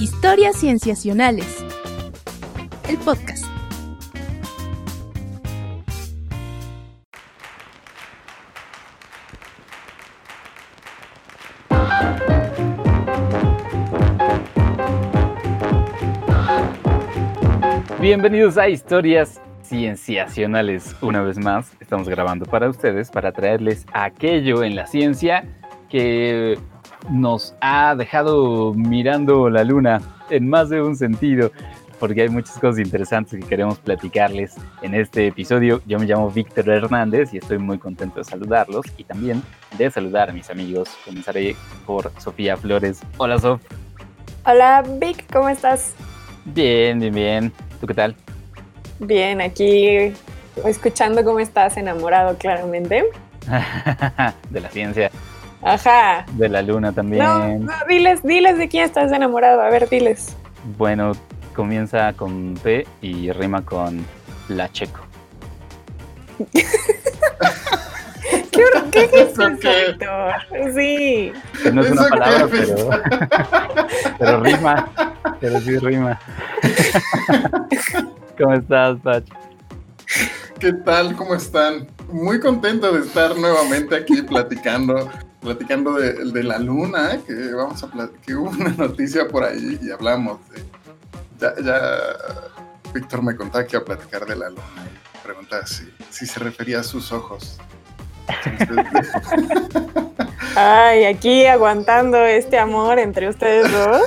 Historias Cienciacionales. El podcast. Bienvenidos a Historias Cienciacionales. Una vez más, estamos grabando para ustedes para traerles aquello en la ciencia que nos ha dejado mirando la luna en más de un sentido, porque hay muchas cosas interesantes que queremos platicarles en este episodio. Yo me llamo Víctor Hernández y estoy muy contento de saludarlos y también de saludar a mis amigos. Comenzaré por Sofía Flores. Hola, Sof. Hola, Vic, ¿cómo estás? Bien, bien, bien. ¿Tú qué tal? Bien, aquí escuchando cómo estás enamorado claramente. de la ciencia. Ajá. De la luna también. No, no, diles, diles de quién estás enamorado. A ver, diles. Bueno, comienza con P y rima con la checo. ¿Qué, qué es eso, qué? Héctor? Sí. No es una ¿Eso qué palabra, pero, pero rima. Pero sí rima. ¿Cómo estás, Pach? ¿Qué tal? ¿Cómo están? Muy contento de estar nuevamente aquí platicando, platicando de, de la luna, que vamos a pla- que hubo una noticia por ahí y hablamos de ya, ya Víctor me contaba que iba a platicar de la luna y preguntaba si, si se refería a sus ojos. Ay, aquí aguantando este amor entre ustedes dos.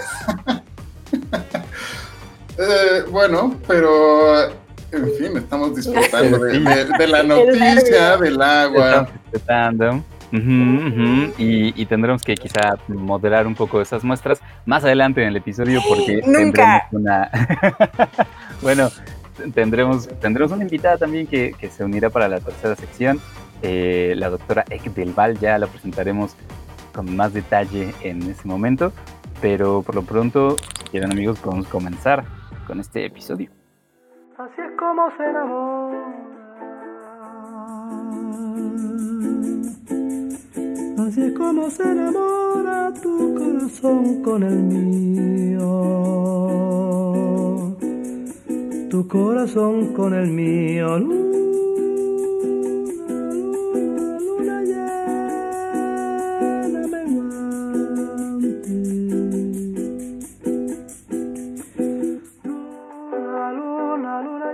eh, bueno, pero en fin, estamos disfrutando de, de- de la noticia, del agua. Estamos respetando. Ujú, ujú, Y, y tendremos que quizá moderar un poco esas muestras más adelante en el episodio porque Nunca. tendremos una bueno tendremos tendremos una invitada también que, que se unirá para la tercera sección eh, la doctora Ek del Val ya la presentaremos con más detalle en ese momento pero por lo pronto si quieren amigos podemos comenzar con este episodio Así es como se enamora. Así es como se enamora tu corazón con el mío. Tu corazón con el mío. Luna, luna, llena menguante. Luna, luna.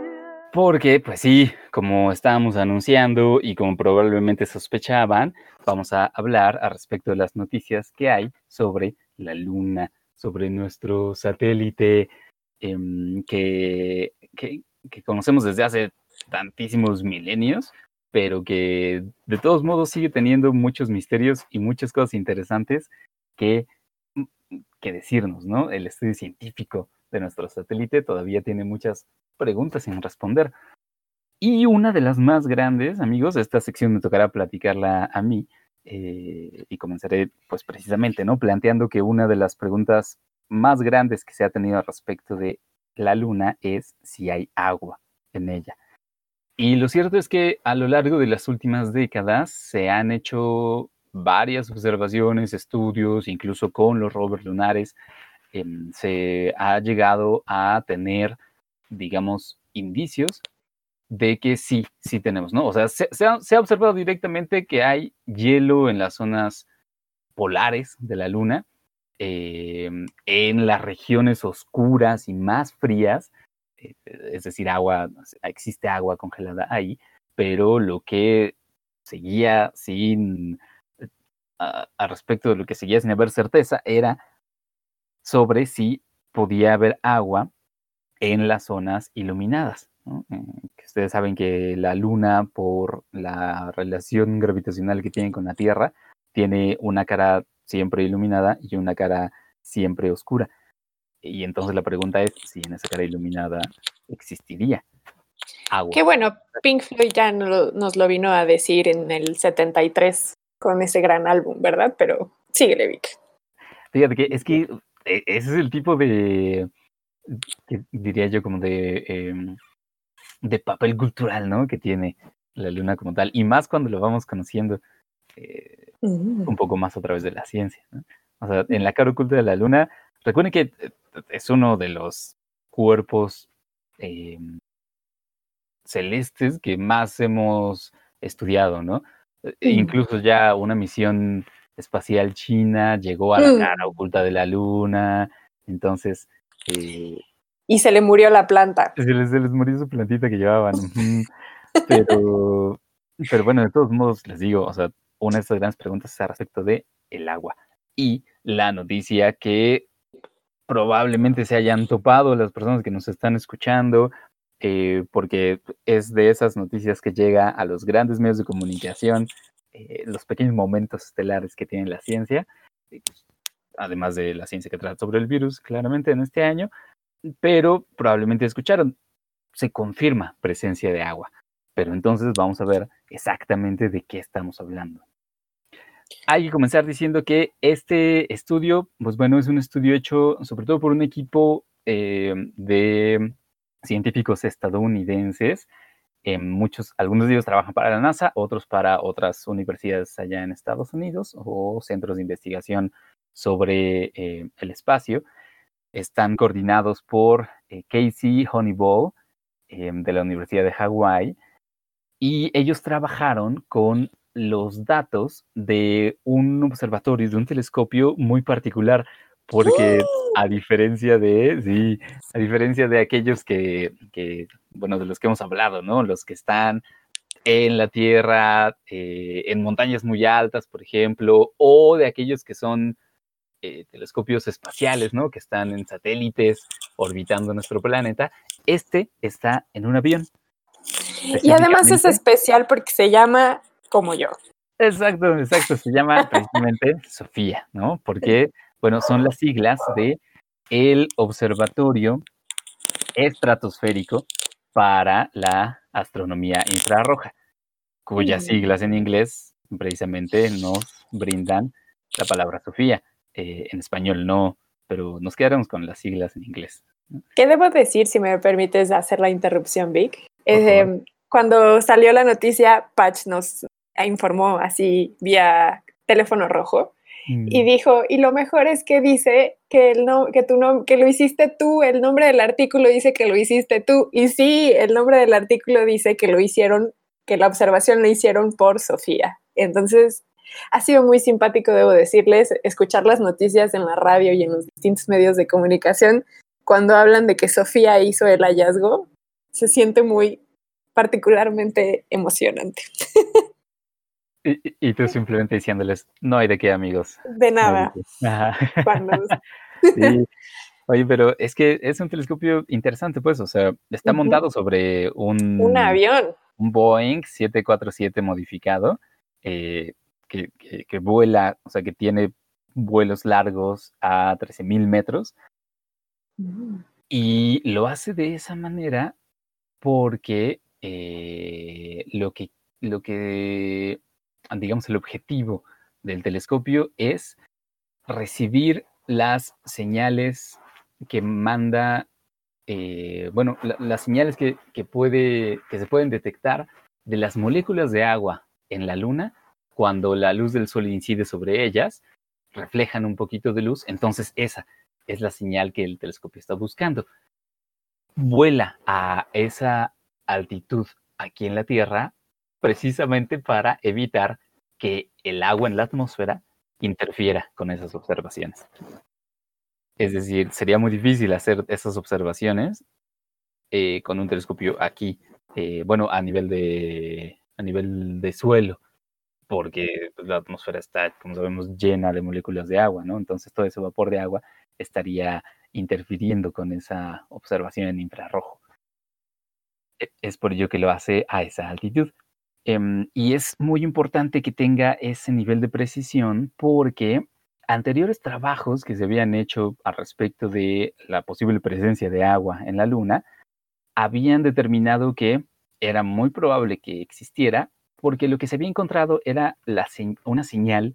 Porque, pues sí, como estábamos anunciando y como probablemente sospechaban, vamos a hablar al respecto de las noticias que hay sobre la Luna, sobre nuestro satélite em, que, que- conocemos desde hace tantísimos milenios, pero que de todos modos sigue teniendo muchos misterios y muchas cosas interesantes que, que decirnos, ¿no? El estudio científico de nuestro satélite todavía tiene muchas preguntas sin responder. Y una de las más grandes, amigos, esta sección me tocará platicarla a mí eh, y comenzaré pues precisamente, ¿no? Planteando que una de las preguntas más grandes que se ha tenido respecto de la luna es si hay agua en ella. Y lo cierto es que a lo largo de las últimas décadas se han hecho varias observaciones, estudios, incluso con los rovers lunares, em, se ha llegado a tener, digamos, indicios de que sí, sí tenemos, ¿no? O sea, se, ha, se ha observado directamente que hay hielo en las zonas polares de la Luna, eh, en las regiones oscuras y más frías, eh, es decir, agua, existe agua congelada ahí, pero lo que seguía sin, eh, a, a respecto de lo que seguía sin haber certeza era sobre si podía haber agua en las zonas iluminadas. ¿No? Eh, que ustedes saben que la Luna, por la relación gravitacional que tiene con la Tierra, tiene una cara siempre iluminada y una cara siempre oscura. Y entonces la pregunta es si en esa cara iluminada existiría agua. Qué bueno, Pink Floyd ya no lo- nos lo vino a decir en el 73 con ese gran álbum, ¿verdad? Pero síguele, Vic. Fíjate que es que eh, ese es el tipo de, que diría yo, como de, em, de papel cultural, ¿no? Que tiene la luna como tal. Y más cuando lo vamos conociendo eh, un poco más a través de la ciencia. ¿no? O sea, en la cara oculta de la luna recuerden que eh, es uno de los cuerpos eh, celestes que más hemos estudiado, ¿no? E- Mm. Incluso ya una misión espacial china llegó a la Mm. cara oculta de la luna, entonces eh, Y se le murió la planta. se les, se les murió su plantita que llevaban. Pero, pero bueno, de todos modos, les digo, o sea, una de estas grandes preguntas es al respecto de el agua. Y la noticia que probablemente se hayan topado las personas que nos están escuchando, eh, porque es de esas noticias que llega a los grandes medios de comunicación, eh, los pequeños momentos estelares que tiene la ciencia, eh, además de la ciencia que trata sobre el virus, claramente en este año, pero probablemente escucharon, se confirma presencia de agua. Pero entonces vamos a ver exactamente de qué estamos hablando. Hay que comenzar diciendo que este estudio, pues bueno, es un estudio hecho sobre todo por un equipo eh, de científicos estadounidenses. Eh, muchos, algunos de ellos trabajan para la NASA, otros para otras universidades allá en Estados Unidos o centros de investigación sobre eh, el espacio. Están coordinados por eh, Casey Honeyball eh, de la Universidad de Hawái y ellos trabajaron con los datos de un observatorio, de un telescopio muy particular, porque a diferencia de, sí, a diferencia de aquellos que, que, bueno, de los que hemos hablado, ¿no? Los que están en la Tierra, eh, en montañas muy altas, por ejemplo, o de aquellos que son eh, telescopios espaciales, ¿no? Que están en satélites orbitando nuestro planeta. Este está en un avión. Y además es especial porque se llama como yo. Exacto, exacto. Se llama precisamente Sofía, ¿no? Porque, bueno, son las siglas de el Observatorio Estratosférico para la Astronomía Infrarroja, cuyas Mm. siglas en inglés precisamente nos brindan la palabra Sofía. Eh, en español no, pero nos quedaremos con las siglas en inglés. ¿Qué debo decir, si me permites hacer la interrupción, Vic? Eh, cuando salió la noticia, Patch nos informó así vía teléfono rojo y dijo, y lo mejor es que dice que, el no, que, tu que lo hiciste tú, el nombre del artículo dice que lo hiciste tú. Y sí, el nombre del artículo dice que lo hicieron, que la observación la hicieron por Sofía. Entonces, ha sido muy simpático, debo decirles, escuchar las noticias en la radio y en los distintos medios de comunicación cuando hablan de que Sofía hizo el hallazgo. Se siente muy particularmente emocionante. Y, y- tú simplemente diciéndoles, no hay de qué, amigos. De no nada. qué". Ajá. Cuando, Sí. Oye, pero es que es un telescopio interesante, pues, o sea, está montado sobre un, un avión. un Boeing 747 modificado eh, que, que- que vuela, o sea, que tiene vuelos largos a 13.000 metros. Y lo hace de esa manera porque eh, lo que, lo que, digamos, el objetivo del telescopio es recibir las señales que manda, eh, bueno, la- las señales que, que, puede, que se pueden detectar de las moléculas de agua en la Luna cuando la luz del Sol incide sobre ellas, reflejan un poquito de luz, entonces esa es la señal que el telescopio está buscando. Vuela a esa altitud aquí en la Tierra precisamente para evitar que el agua en la atmósfera interfiera con esas observaciones. Es decir, sería muy difícil hacer esas observaciones eh, con un telescopio aquí, eh, bueno, a nivel de a nivel de suelo, porque la atmósfera está, como sabemos, llena de moléculas de agua, ¿no? Entonces todo ese vapor de agua estaría interfiriendo con esa observación en infrarrojo. E- Es por ello que lo hace a esa altitud. Em, y es muy importante que tenga ese nivel de precisión porque anteriores trabajos que se habían hecho al respecto de la posible presencia de agua en la Luna habían determinado que era muy probable que existiera porque lo que se había encontrado era una señal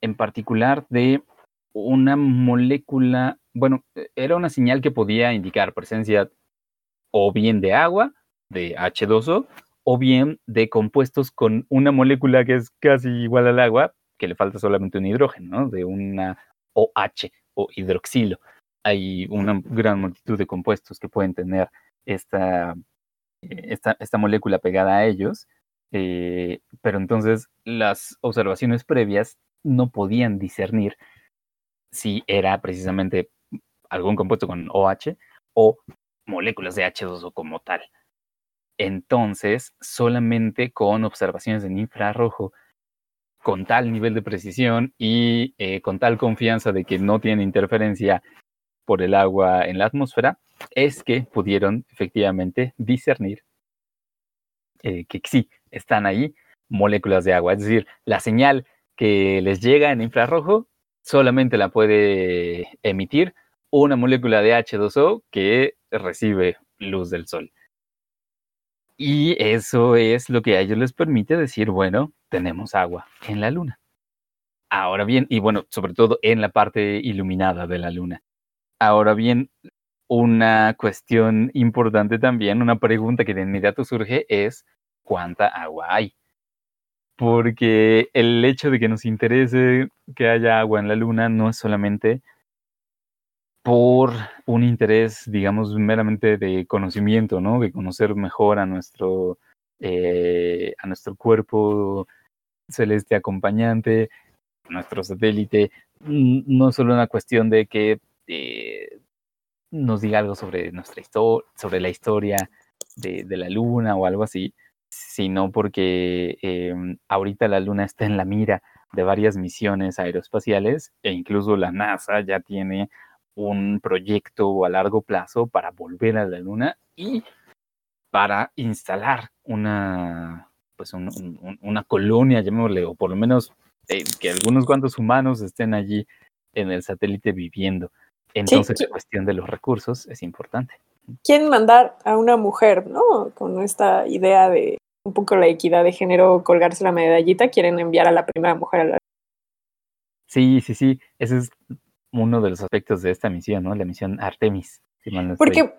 en particular de una molécula, bueno, e- era una señal que podía indicar presencia o bien de agua, de H2O, o bien de compuestos con una molécula que es casi igual al agua, que le falta solamente un hidrógeno, ¿no? De una OH o hidroxilo. Hay una gran multitud de compuestos que pueden tener esta, esta, esta molécula pegada a ellos, eh, pero entonces las observaciones previas no podían discernir si era precisamente algún compuesto con OH o moléculas de H2O como tal. Entonces, solamente con observaciones en infrarrojo, con tal nivel de precisión y eh, con tal confianza de que no tiene interferencia por el agua en la atmósfera, es que pudieron efectivamente discernir eh, que sí, están ahí moléculas de agua. Es decir, la señal que les llega en infrarrojo solamente la puede emitir una molécula de H2O que recibe luz del sol. Y eso es lo que a ellos les permite decir, bueno, tenemos agua en la luna. Ahora bien, y bueno, sobre todo en la parte iluminada de la luna. Ahora bien, una cuestión importante también, una pregunta que de inmediato surge es, ¿cuánta agua hay? Porque el hecho de que nos interese que haya agua en la luna no es solamente por un interés, digamos, meramente de conocimiento, ¿no? De conocer mejor a nuestro, eh, a nuestro cuerpo celeste acompañante, nuestro satélite. No es solo una cuestión de que eh, nos diga algo sobre nuestra historia, sobre la historia de, la luna o algo así, sino porque eh, ahorita la luna está en la mira de varias misiones aeroespaciales e incluso la NASA ya tiene un proyecto a largo plazo para volver a la Luna y para instalar una, pues una colonia, llamémosle, o por lo menos eh, que algunos cuantos humanos estén allí en el satélite viviendo. Entonces, la cuestión de los recursos es importante. Quieren mandar a una mujer, ¿no? Con esta idea de un poco la equidad de género, colgarse la medallita, quieren enviar a la primera mujer a la Sí, sí, sí. Ese es uno de los aspectos de esta misión, ¿no? La misión Artemis. Porque...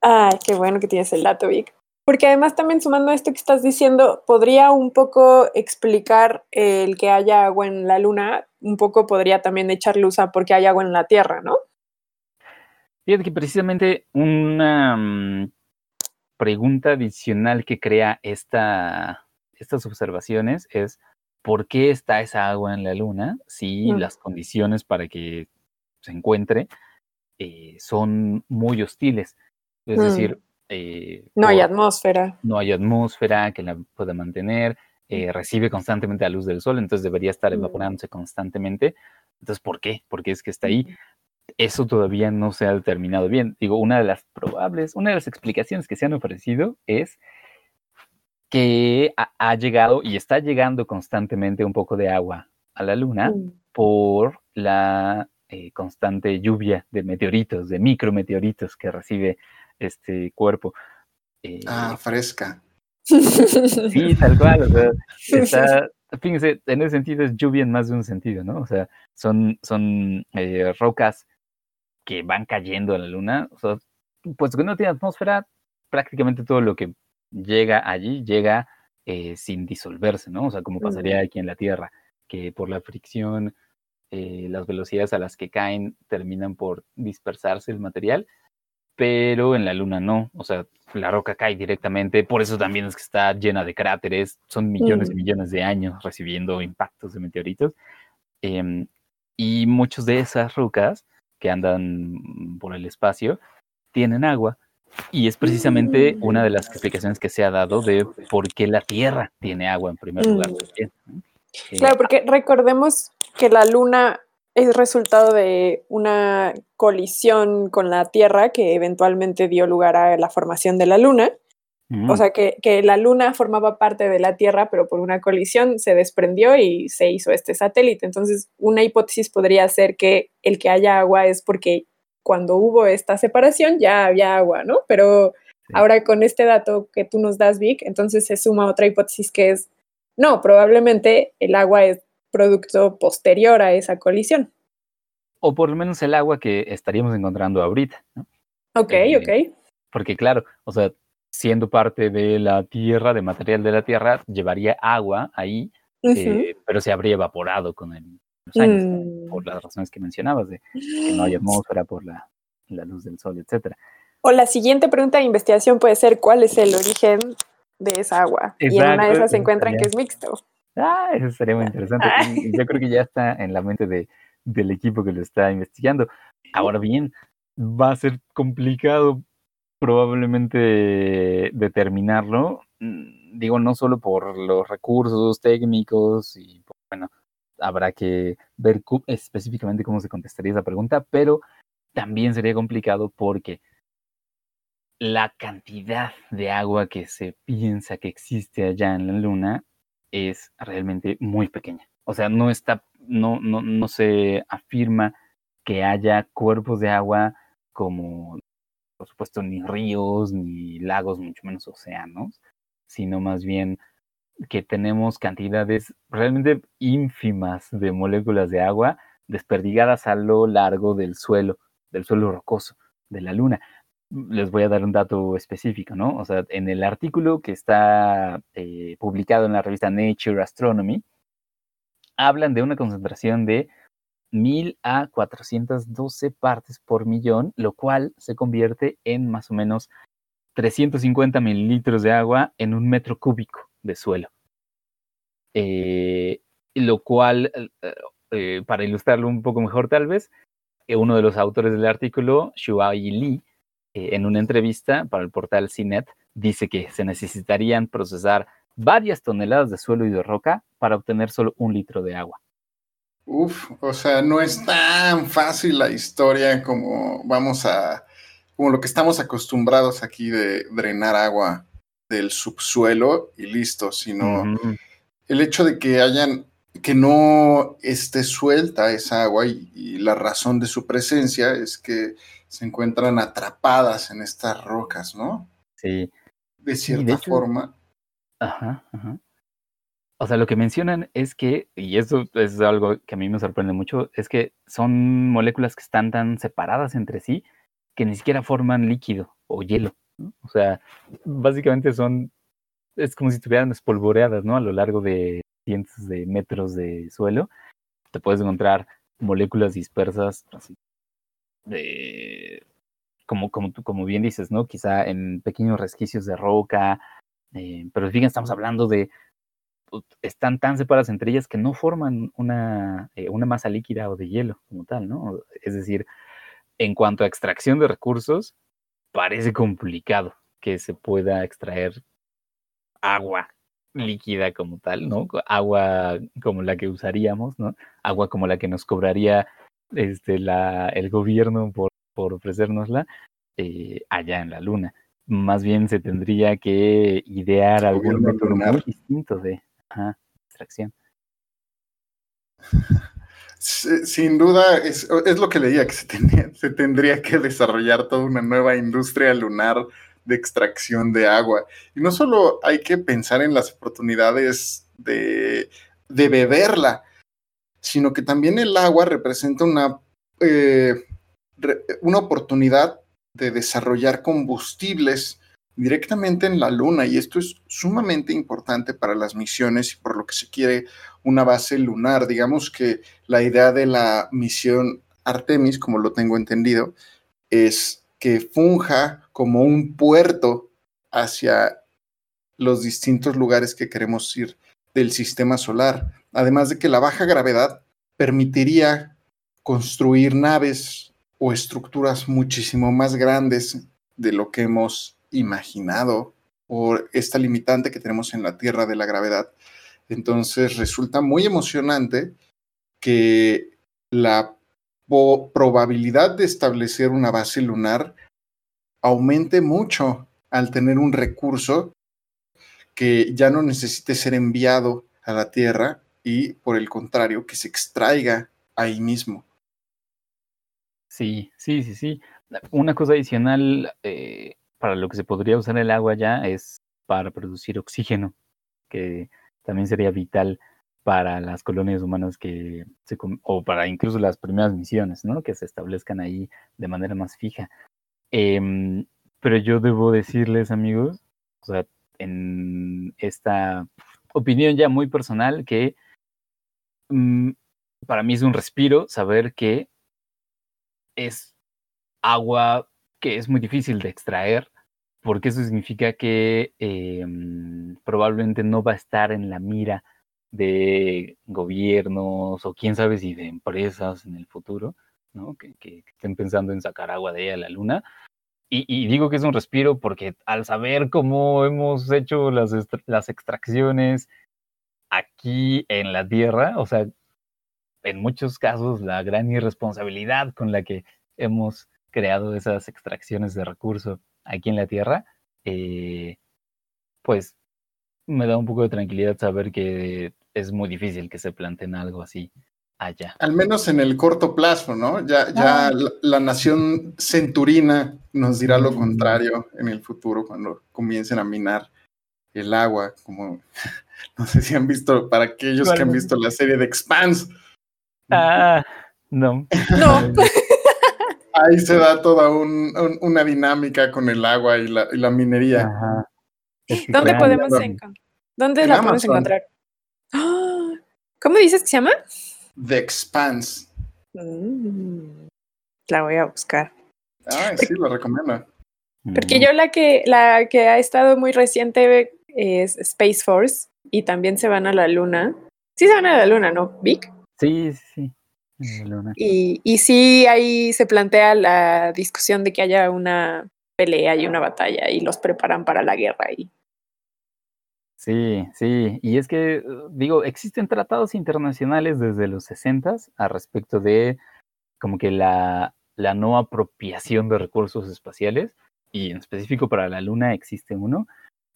Ay, qué bueno que tienes el dato, Vic. Porque además también sumando a esto que estás diciendo, podría un poco explicar el que haya agua en la luna, un poco podría también echar luz a por qué hay agua en la Tierra, ¿no? Fíjate que precisamente una mm, pregunta adicional que crea esta, estas observaciones es por qué está esa agua en la luna si mm. las condiciones para que se encuentre eh, son muy hostiles. Es mm. decir, eh, no hay atmósfera. No hay atmósfera que la pueda mantener, eh, recibe constantemente la luz del sol, entonces debería estar evaporándose constantemente. Entonces, ¿por qué? ¿Por qué es que está ahí? Eso todavía no se ha determinado bien. Digo, una de las probables, una de las explicaciones que se han ofrecido es que ha, llegado y está llegando constantemente un poco de agua a la Luna mm. por la eh, constante lluvia de meteoritos, de micrometeoritos que recibe este cuerpo. Eh, ah, fresca. Sí, tal cual. O sea, está, fíjense, en ese sentido es lluvia en más de un sentido, ¿no? O sea, son, son eh, rocas que van cayendo a la Luna. O sea, pues que no tiene atmósfera, prácticamente todo lo que llega allí, llega eh, sin disolverse, ¿no? O sea, como pasaría aquí en la Tierra, que por la fricción, eh, las velocidades a las que caen terminan por dispersarse el material, pero en la Luna no, o sea, la roca cae directamente, por eso también es que está llena de cráteres, son millones y mm. millones de años recibiendo impactos de meteoritos, em, y muchas de esas rocas que andan por el espacio tienen agua, y es precisamente una de las explicaciones que se ha dado de por qué la Tierra tiene agua en primer lugar. Mm. Claro, porque recordemos que la Luna es resultado de una colisión con la Tierra que eventualmente dio lugar a la formación de la Luna. O sea, que, que, la Luna formaba parte de la Tierra, pero por una colisión se desprendió y se hizo este satélite. Entonces, una hipótesis podría ser que el que haya agua es porque cuando hubo esta separación ya había agua, ¿no? Pero ahora con este dato que tú nos das, Vic, entonces se suma otra hipótesis que es, no, probablemente el agua es producto posterior a esa colisión. O por lo menos el agua que estaríamos encontrando ahorita, ¿no? Ok, eh, ok. Porque claro, o sea, siendo parte de la Tierra, de material de la Tierra, llevaría agua ahí, eh, pero se habría evaporado con el, los años, por las razones que mencionabas, de que no hay atmósfera por la, la luz del sol, etcétera. O la siguiente pregunta de investigación puede ser cuál es el origen de esa agua. y en una de esas se encuentran que es mixto. Ah, eso sería muy interesante. Y yo creo que ya está en la mente de, del equipo que lo está investigando. Ahora bien, va a ser complicado probablemente determinarlo, mm, digo, no solo por los recursos técnicos y, bueno, habrá que ver específicamente cómo se contestaría esa pregunta, pero también sería complicado porque la cantidad de agua que se piensa que existe allá en la Luna es realmente muy pequeña. O sea, no está, no, no, no se afirma que haya cuerpos de agua como, por supuesto, ni ríos, ni lagos, mucho menos océanos, sino más bien que tenemos cantidades realmente ínfimas de moléculas de agua desperdigadas a lo largo del suelo, del suelo rocoso de la Luna. Les voy a dar un dato específico, ¿no? O sea, en el artículo que está eh, publicado en la revista Nature Astronomy, hablan de una concentración de 1000 a 412 partes por millón, lo cual se convierte en más o menos 350 mililitros de agua en un metro cúbico de suelo. Eh, lo cual, eh, eh, para ilustrarlo un poco mejor tal vez, uno de los autores del artículo, Shuai Li, en una entrevista para el portal CNET, dice que se necesitarían procesar varias toneladas de suelo y de roca para obtener solo un litro de agua. Uf, o sea, no es tan fácil la historia como vamos a, como lo que estamos acostumbrados aquí de drenar agua del subsuelo y listo, sino el hecho de que hayan, que no esté suelta esa agua y, y, la razón de su presencia es que se encuentran atrapadas en estas rocas, ¿no? Sí. De cierta forma. Ajá, ajá. O sea, lo que mencionan es que, y eso es algo que a mí me sorprende mucho, es que son moléculas que están tan separadas entre sí que ni siquiera forman líquido o hielo. O sea, básicamente son, es como si estuvieran espolvoreadas, ¿no? A lo largo de cientos de metros de suelo. Te puedes encontrar moléculas dispersas, así, de, como, como, como bien dices, ¿no? Quizá en pequeños resquicios de roca, eh, pero fíjense, estamos hablando de están tan separadas entre ellas que no forman una, eh, una masa líquida o de hielo como tal, ¿no? Es decir, en cuanto a extracción de recursos, parece complicado que se pueda extraer agua líquida como tal, ¿no? Agua como la que usaríamos, ¿no? Agua como la que nos cobraría este, la, el gobierno por, por ofrecérnosla eh, allá en la luna. Más bien se tendría que idear algún método muy distinto de, extracción. Sin duda, es, lo que leía, que se, se tendría que desarrollar toda una nueva industria lunar de extracción de agua. Y no solo hay que pensar en las oportunidades de, de beberla, sino que también el agua representa una, eh, una oportunidad de desarrollar combustibles directamente en la Luna y esto es sumamente importante para las misiones y por lo que se quiere una base lunar. Digamos que la idea de la misión Artemis, como lo tengo entendido, es que funja como un puerto hacia los distintos lugares que queremos ir del sistema solar. Además de que la baja gravedad permitiría construir naves o estructuras muchísimo más grandes de lo que hemos imaginado por esta limitante que tenemos en la Tierra de la gravedad. Entonces resulta muy emocionante que la probabilidad de establecer una base lunar aumente mucho al tener un recurso que ya no necesite ser enviado a la Tierra y por el contrario, que se extraiga ahí mismo. Sí, sí, sí, sí. Una cosa adicional, eh, para lo que se podría usar el agua ya es para producir oxígeno, que también sería vital para las colonias humanas que se, o para incluso las primeras misiones, ¿no? Que se establezcan ahí de manera más fija. Em, pero yo debo decirles, amigos, o sea, en esta opinión ya muy personal, que mm, para mí es un respiro saber que es agua que es muy difícil de extraer, porque eso significa que em, probablemente no va a estar en la mira de gobiernos o quién sabe si de empresas en el futuro, ¿no? Que, estén pensando en sacar agua de ella a la luna. Y, digo que es un respiro porque al saber cómo hemos hecho las, las extracciones aquí en la Tierra, o sea, en muchos casos la gran irresponsabilidad con la que hemos creado esas extracciones de recursos aquí en la Tierra, eh, pues me da un poco de tranquilidad saber que es muy difícil que se planteen algo así allá. Al menos en el corto plazo, ¿no? Ya, ya ah. la, nación centurina nos dirá lo contrario en el futuro cuando comiencen a minar el agua, como no sé si han visto, para aquellos que han visto la serie de Expanse. Ah, no. No. Ahí se da toda una dinámica con el agua y la, minería. ¿Dónde podemos encontrar? ¿Dónde la podemos encontrar? ¿Cómo dices que se llama? The Expanse. Mm, la voy a buscar. Ah, sí, lo recomiendo. Porque yo la que, la que ha estado muy reciente es Space Force y también se van a la luna. Sí se van a la luna, ¿no? Vic. Sí, sí, sí. Y, y sí, ahí se plantea la discusión de que haya una pelea y una batalla y los preparan para la guerra. Y... Sí, sí. Y es que, digo, existen tratados internacionales desde los 60 a respecto de como que la, la no apropiación de recursos espaciales y en específico para la Luna existe uno.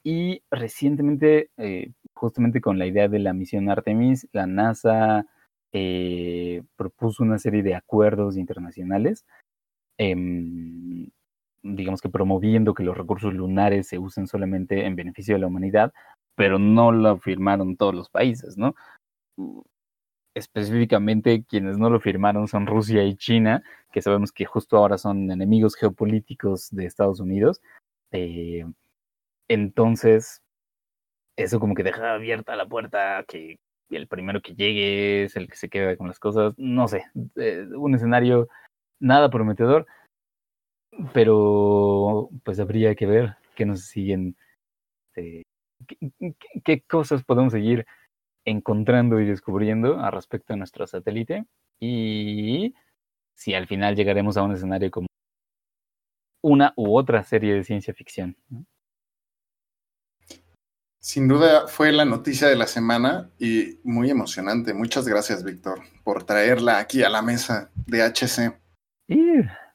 Y recientemente, eh, justamente con la idea de la misión Artemis, la NASA eh, propuso una serie de acuerdos internacionales, em, digamos que promoviendo que los recursos lunares se usen solamente en beneficio de la humanidad, pero no lo firmaron todos los países, ¿no? Específicamente quienes no lo firmaron son Rusia y China, que sabemos que justo ahora son enemigos geopolíticos de Estados Unidos. Eh, entonces, eso como que deja abierta la puerta a que el primero que llegue es el que se queda con las cosas. No sé, eh, un escenario nada prometedor, pero pues habría que ver qué nos siguen, eh, qué, cosas podemos seguir encontrando y descubriendo a respecto de nuestro satélite y si al final llegaremos a un escenario como una u otra serie de ciencia ficción. Sin duda fue la noticia de la semana y muy emocionante. Muchas gracias, Víctor, por traerla aquí a la mesa de HC.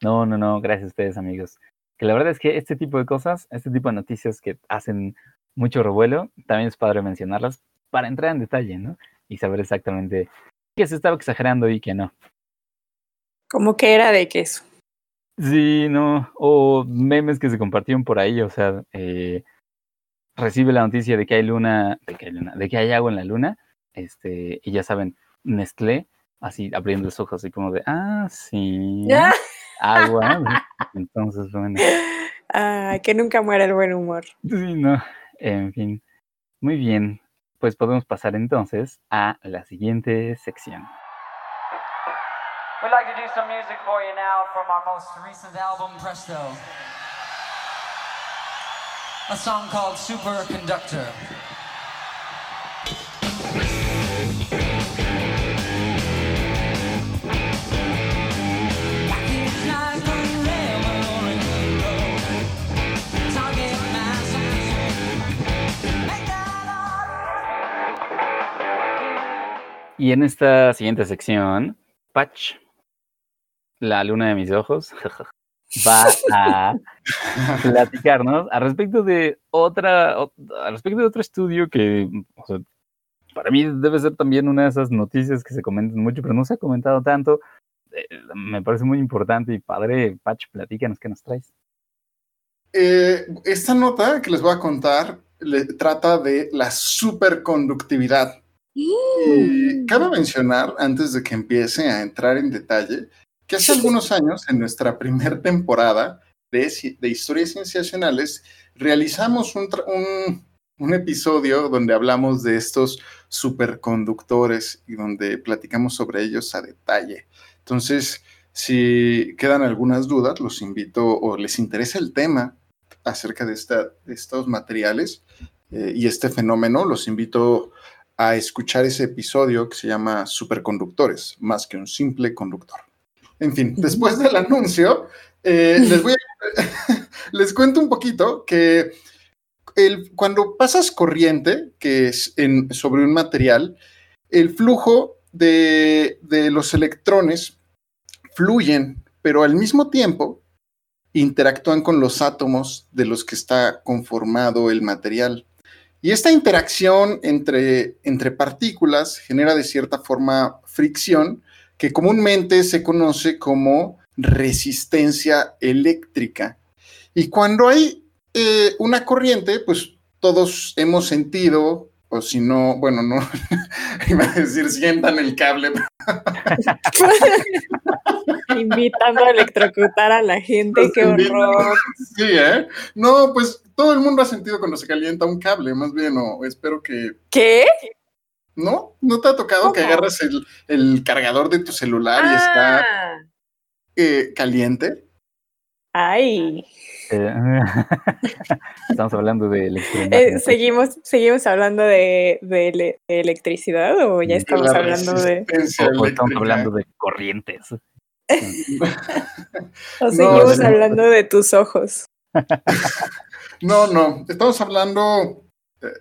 No, no, no, gracias a ustedes, amigos. Que la verdad es que este tipo de cosas, este tipo de noticias que hacen mucho revuelo, también es padre mencionarlas para entrar en detalle, ¿no? Y saber exactamente qué se estaba exagerando y qué no. Como que era de queso. Sí, no, o memes que se compartieron por ahí, o sea, eh, recibe la noticia de que hay luna, de que hay luna, de que hay agua en la luna, este, y ya saben, Nestlé, así abriendo los ojos, así como de, ah, sí, agua. Entonces, bueno. Ah, que nunca muera el buen humor. Sí, no, en fin. Muy bien, pues podemos pasar entonces a la siguiente sección. We'd like to do some music for you now from our most recent album, Presto. A song called Superconductor. Y en esta siguiente sección, Patch, la luna de mis ojos, va a platicarnos al respecto de otra, al respecto de otro estudio que para mí debe ser también una de esas noticias que se comentan mucho, pero no se ha comentado tanto. Eh, me parece muy importante y padre, Patch, platícanos qué nos traes. Eh, esta nota que les voy a contar le, trata de la superconductividad. Y cabe mencionar, antes de que empiece a entrar en detalle, que hace algunos años, en nuestra primera temporada de, de Historias Cienciacionales, realizamos un, episodio donde hablamos de estos superconductores y donde platicamos sobre ellos a detalle. Entonces, si quedan algunas dudas, los invito o les interesa el tema acerca de estos materiales eh, y este fenómeno, los invito a escuchar ese episodio que se llama Superconductores, más que un simple conductor. En fin, después del anuncio, eh, les, voy les cuento un poquito que el, cuando pasas corriente, que es en, sobre un material, el flujo de, de los electrones fluyen, pero al mismo tiempo interactúan con los átomos de los que está conformado el material. Y esta interacción entre, entre partículas genera de cierta forma fricción que comúnmente se conoce como resistencia eléctrica. Y cuando hay eh, una corriente, pues todos hemos sentido, o si no, bueno, no, iba a decir sientan el cable. Invitando a electrocutar a la gente, qué horror. Sí, ¿eh? No, pues todo el mundo ha sentido cuando se calienta un cable, más bien, o espero que... ¿Qué? ¿No? ¿No te ha tocado que agarras el, cargador de tu celular y está ah. eh, caliente? Ay. Eh, estamos hablando de electricidad. Eh, ¿seguimos, ¿Seguimos hablando de, electricidad o ya estamos hablando de... O, estamos hablando de corrientes. o seguimos hablando de tus ojos. no, no, estamos hablando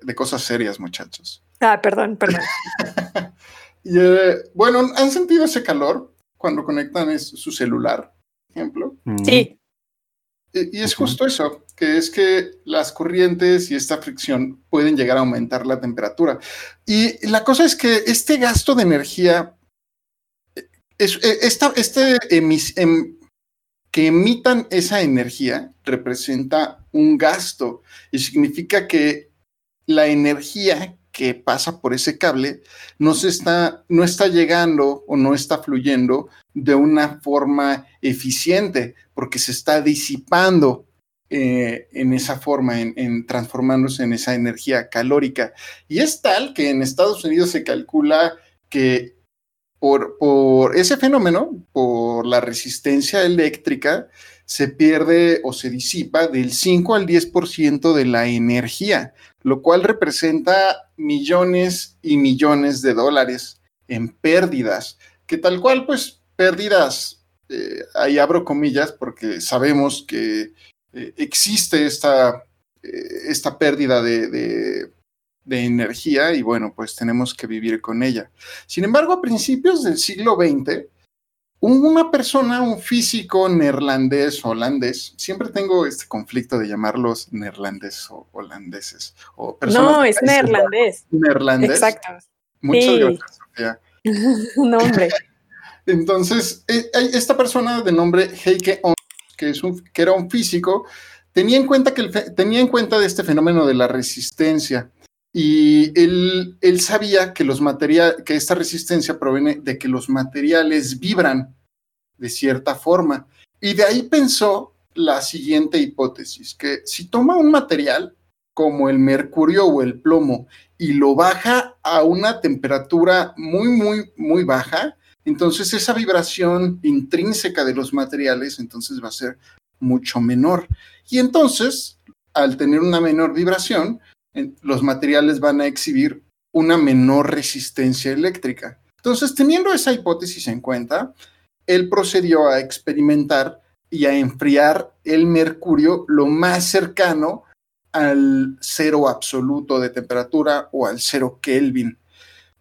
de cosas serias, muchachos. Ah, perdón, perdón. Eh, bueno, ¿han sentido ese calor cuando conectan su celular, por ejemplo? Mm. Sí. Y, es justo eso, que es que las corrientes y esta fricción pueden llegar a aumentar la temperatura. Y la cosa es que este gasto de energía, es, e, esta, este em, que emitan esa energía representa un gasto y significa que la energía que pasa por ese cable no, se está, no está llegando o no está fluyendo de una forma eficiente porque se está disipando eh, en esa forma, en, transformándose en esa energía calórica. Y es tal que en Estados Unidos se calcula que por, por ese fenómeno, por la resistencia eléctrica, se pierde o se disipa del 5 al 10% de la energía, lo cual representa millones y millones de dólares en pérdidas, que tal cual, pues pérdidas, eh, ahí abro comillas porque sabemos que eh, existe esta, eh, esta pérdida de, de energía y bueno, pues tenemos que vivir con ella. Sin embargo, a principios del siglo XX, una persona, un físico neerlandés, holandés, siempre tengo este conflicto de llamarlos neerlandeses o holandeses. O no, es neerlandés. Neerlandés. Exacto. Muchas gracias, Sofía. no, hombre. Entonces, eh, esta persona de nombre Heike On, que, es un, que era un físico, tenía en cuenta que tenía en cuenta de este fenómeno de la resistencia y él, él sabía que, los que esta resistencia proviene de que los materiales vibran de cierta forma. Y de ahí pensó la siguiente hipótesis, que si toma un material como el mercurio o el plomo y lo baja a una temperatura muy, muy, muy baja, entonces esa vibración intrínseca de los materiales entonces va a ser mucho menor. Y entonces, al tener una menor vibración, los materiales van a exhibir una menor resistencia eléctrica. Entonces, teniendo esa hipótesis en cuenta, él procedió a experimentar y a enfriar el mercurio lo más cercano al cero absoluto de temperatura o al cero Kelvin.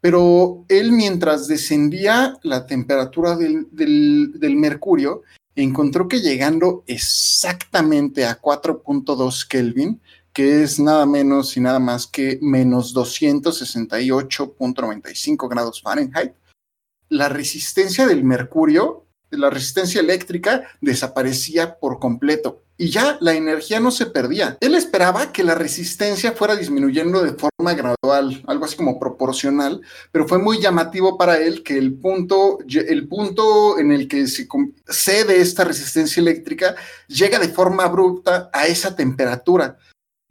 Pero él mientras descendía la temperatura del, del mercurio, encontró que llegando exactamente a 4.2 Kelvin, que es nada menos y nada más que menos 268.95 grados Fahrenheit, la resistencia del mercurio, la resistencia eléctrica, desaparecía por completo y ya la energía no se perdía. Él esperaba que la resistencia fuera disminuyendo de forma gradual, algo así como proporcional, pero fue muy llamativo para él que el punto, el punto en el que se cede esta resistencia eléctrica llega de forma abrupta a esa temperatura.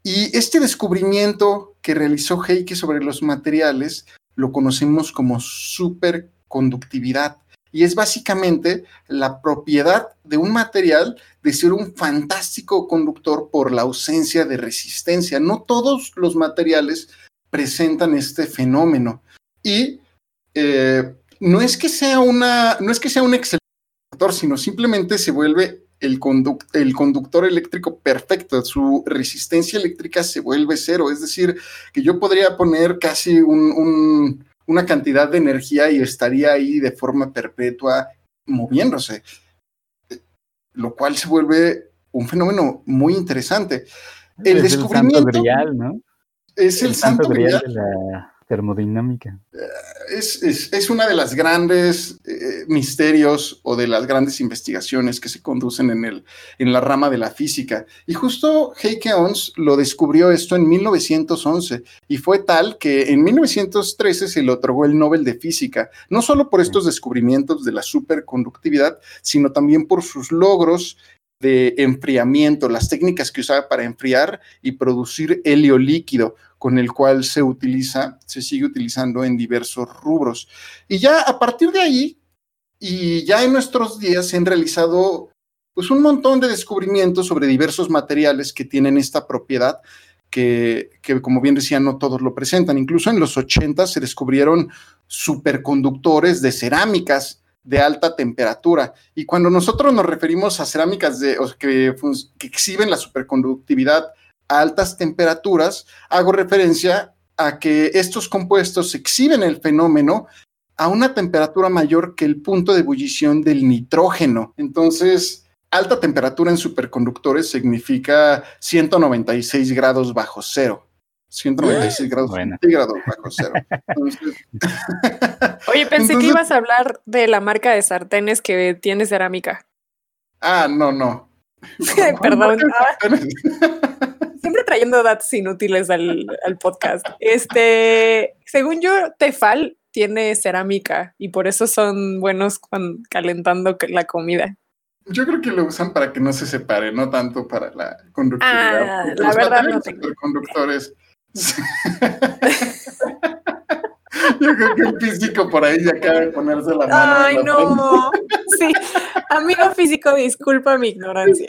Y este descubrimiento que realizó Heike sobre los materiales lo conocemos como superconductividad. Y es básicamente la propiedad de un material de ser un fantástico conductor por la ausencia de resistencia. No todos los materiales presentan este fenómeno. Y eh, no es que sea una, no es que sea un excelente conductor, sino simplemente se vuelve el, el, conductor eléctrico perfecto, su resistencia eléctrica se vuelve cero, es decir, que yo podría poner casi un, una cantidad de energía y estaría ahí de forma perpetua moviéndose, lo cual se vuelve un fenómeno muy interesante. El descubrimiento... ¿no? Es el, santo, grial, de la termodinámica. Es, es, una de las grandes eh, misterios o de las grandes investigaciones que se conducen en, el, en la rama de la física. Y justo Heike Ons lo descubrió esto en 1911 y fue tal que en 1913 se le otorgó el Nobel de Física, no solo por estos descubrimientos de la superconductividad, sino también por sus logros de enfriamiento, las técnicas que usaba para enfriar y producir helio líquido, con el cual se utiliza, se sigue utilizando en diversos rubros. Y ya a partir de ahí, y ya en nuestros días se han realizado pues un montón de descubrimientos sobre diversos materiales que tienen esta propiedad que, que, como bien decía, no todos lo presentan. Incluso en los 80 se descubrieron superconductores de cerámicas de alta temperatura. Y cuando nosotros nos referimos a cerámicas de, que, que exhiben la superconductividad a altas temperaturas, hago referencia a que estos compuestos exhiben el fenómeno a una temperatura mayor que el punto de ebullición del nitrógeno. Entonces, alta temperatura en superconductores significa 196 grados bajo cero. 196 grados centígrados bajo cero. Oye, pensé que ibas a hablar de la marca de sartenes que tiene cerámica. Ah, no, no. Perdón. Siempre trayendo datos inútiles al, al, podcast. Este, según yo, Tefal tiene cerámica y por eso son buenos calentando la comida. Yo creo que lo usan para que no se separe, no tanto para la conductividad. Ah, la verdad no conductores Yo creo que el físico por ahí ya acaba de ponerse la mano. Ay, no. Sí, amigo físico, disculpa mi ignorancia.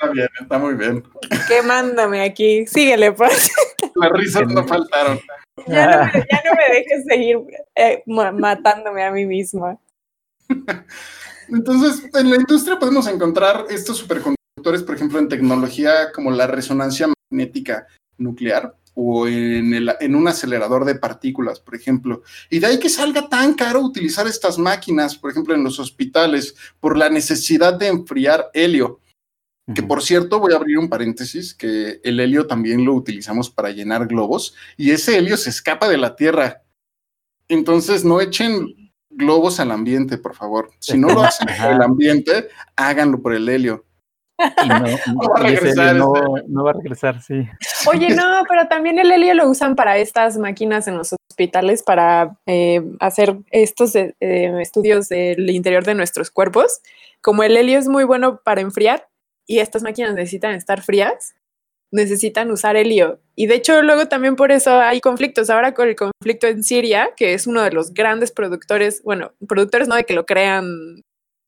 Está bien, está muy bien. Quemándome aquí. Síguele, pues. Las risas no faltaron. Ya no me, ya no me dejes seguir eh, matándome a mí misma. Entonces, en la industria podemos encontrar estos superconductores por ejemplo, en tecnología como la resonancia magnética nuclear o en, el, en un acelerador de partículas, por ejemplo. Y de ahí que salga tan caro utilizar estas máquinas, por ejemplo, en los hospitales, por la necesidad de enfriar helio. Que por cierto, voy a abrir un paréntesis, que el helio también lo utilizamos para llenar globos y ese helio se escapa de la Tierra. Entonces no echen globos al ambiente, por favor. Si no lo hacen por el ambiente, háganlo por el helio. Y no, va a regresar, no, va a regresar, sí. Oye, no, pero también el helio lo usan para estas máquinas en los hospitales para eh, hacer estos eh, estudios del interior de nuestros cuerpos. Como el helio es muy bueno para enfriar y estas máquinas necesitan estar frías, necesitan usar helio. Y de hecho, luego también por eso hay conflictos. Ahora con el conflicto en Siria, que es uno de los grandes productores, bueno, productores no de que lo crean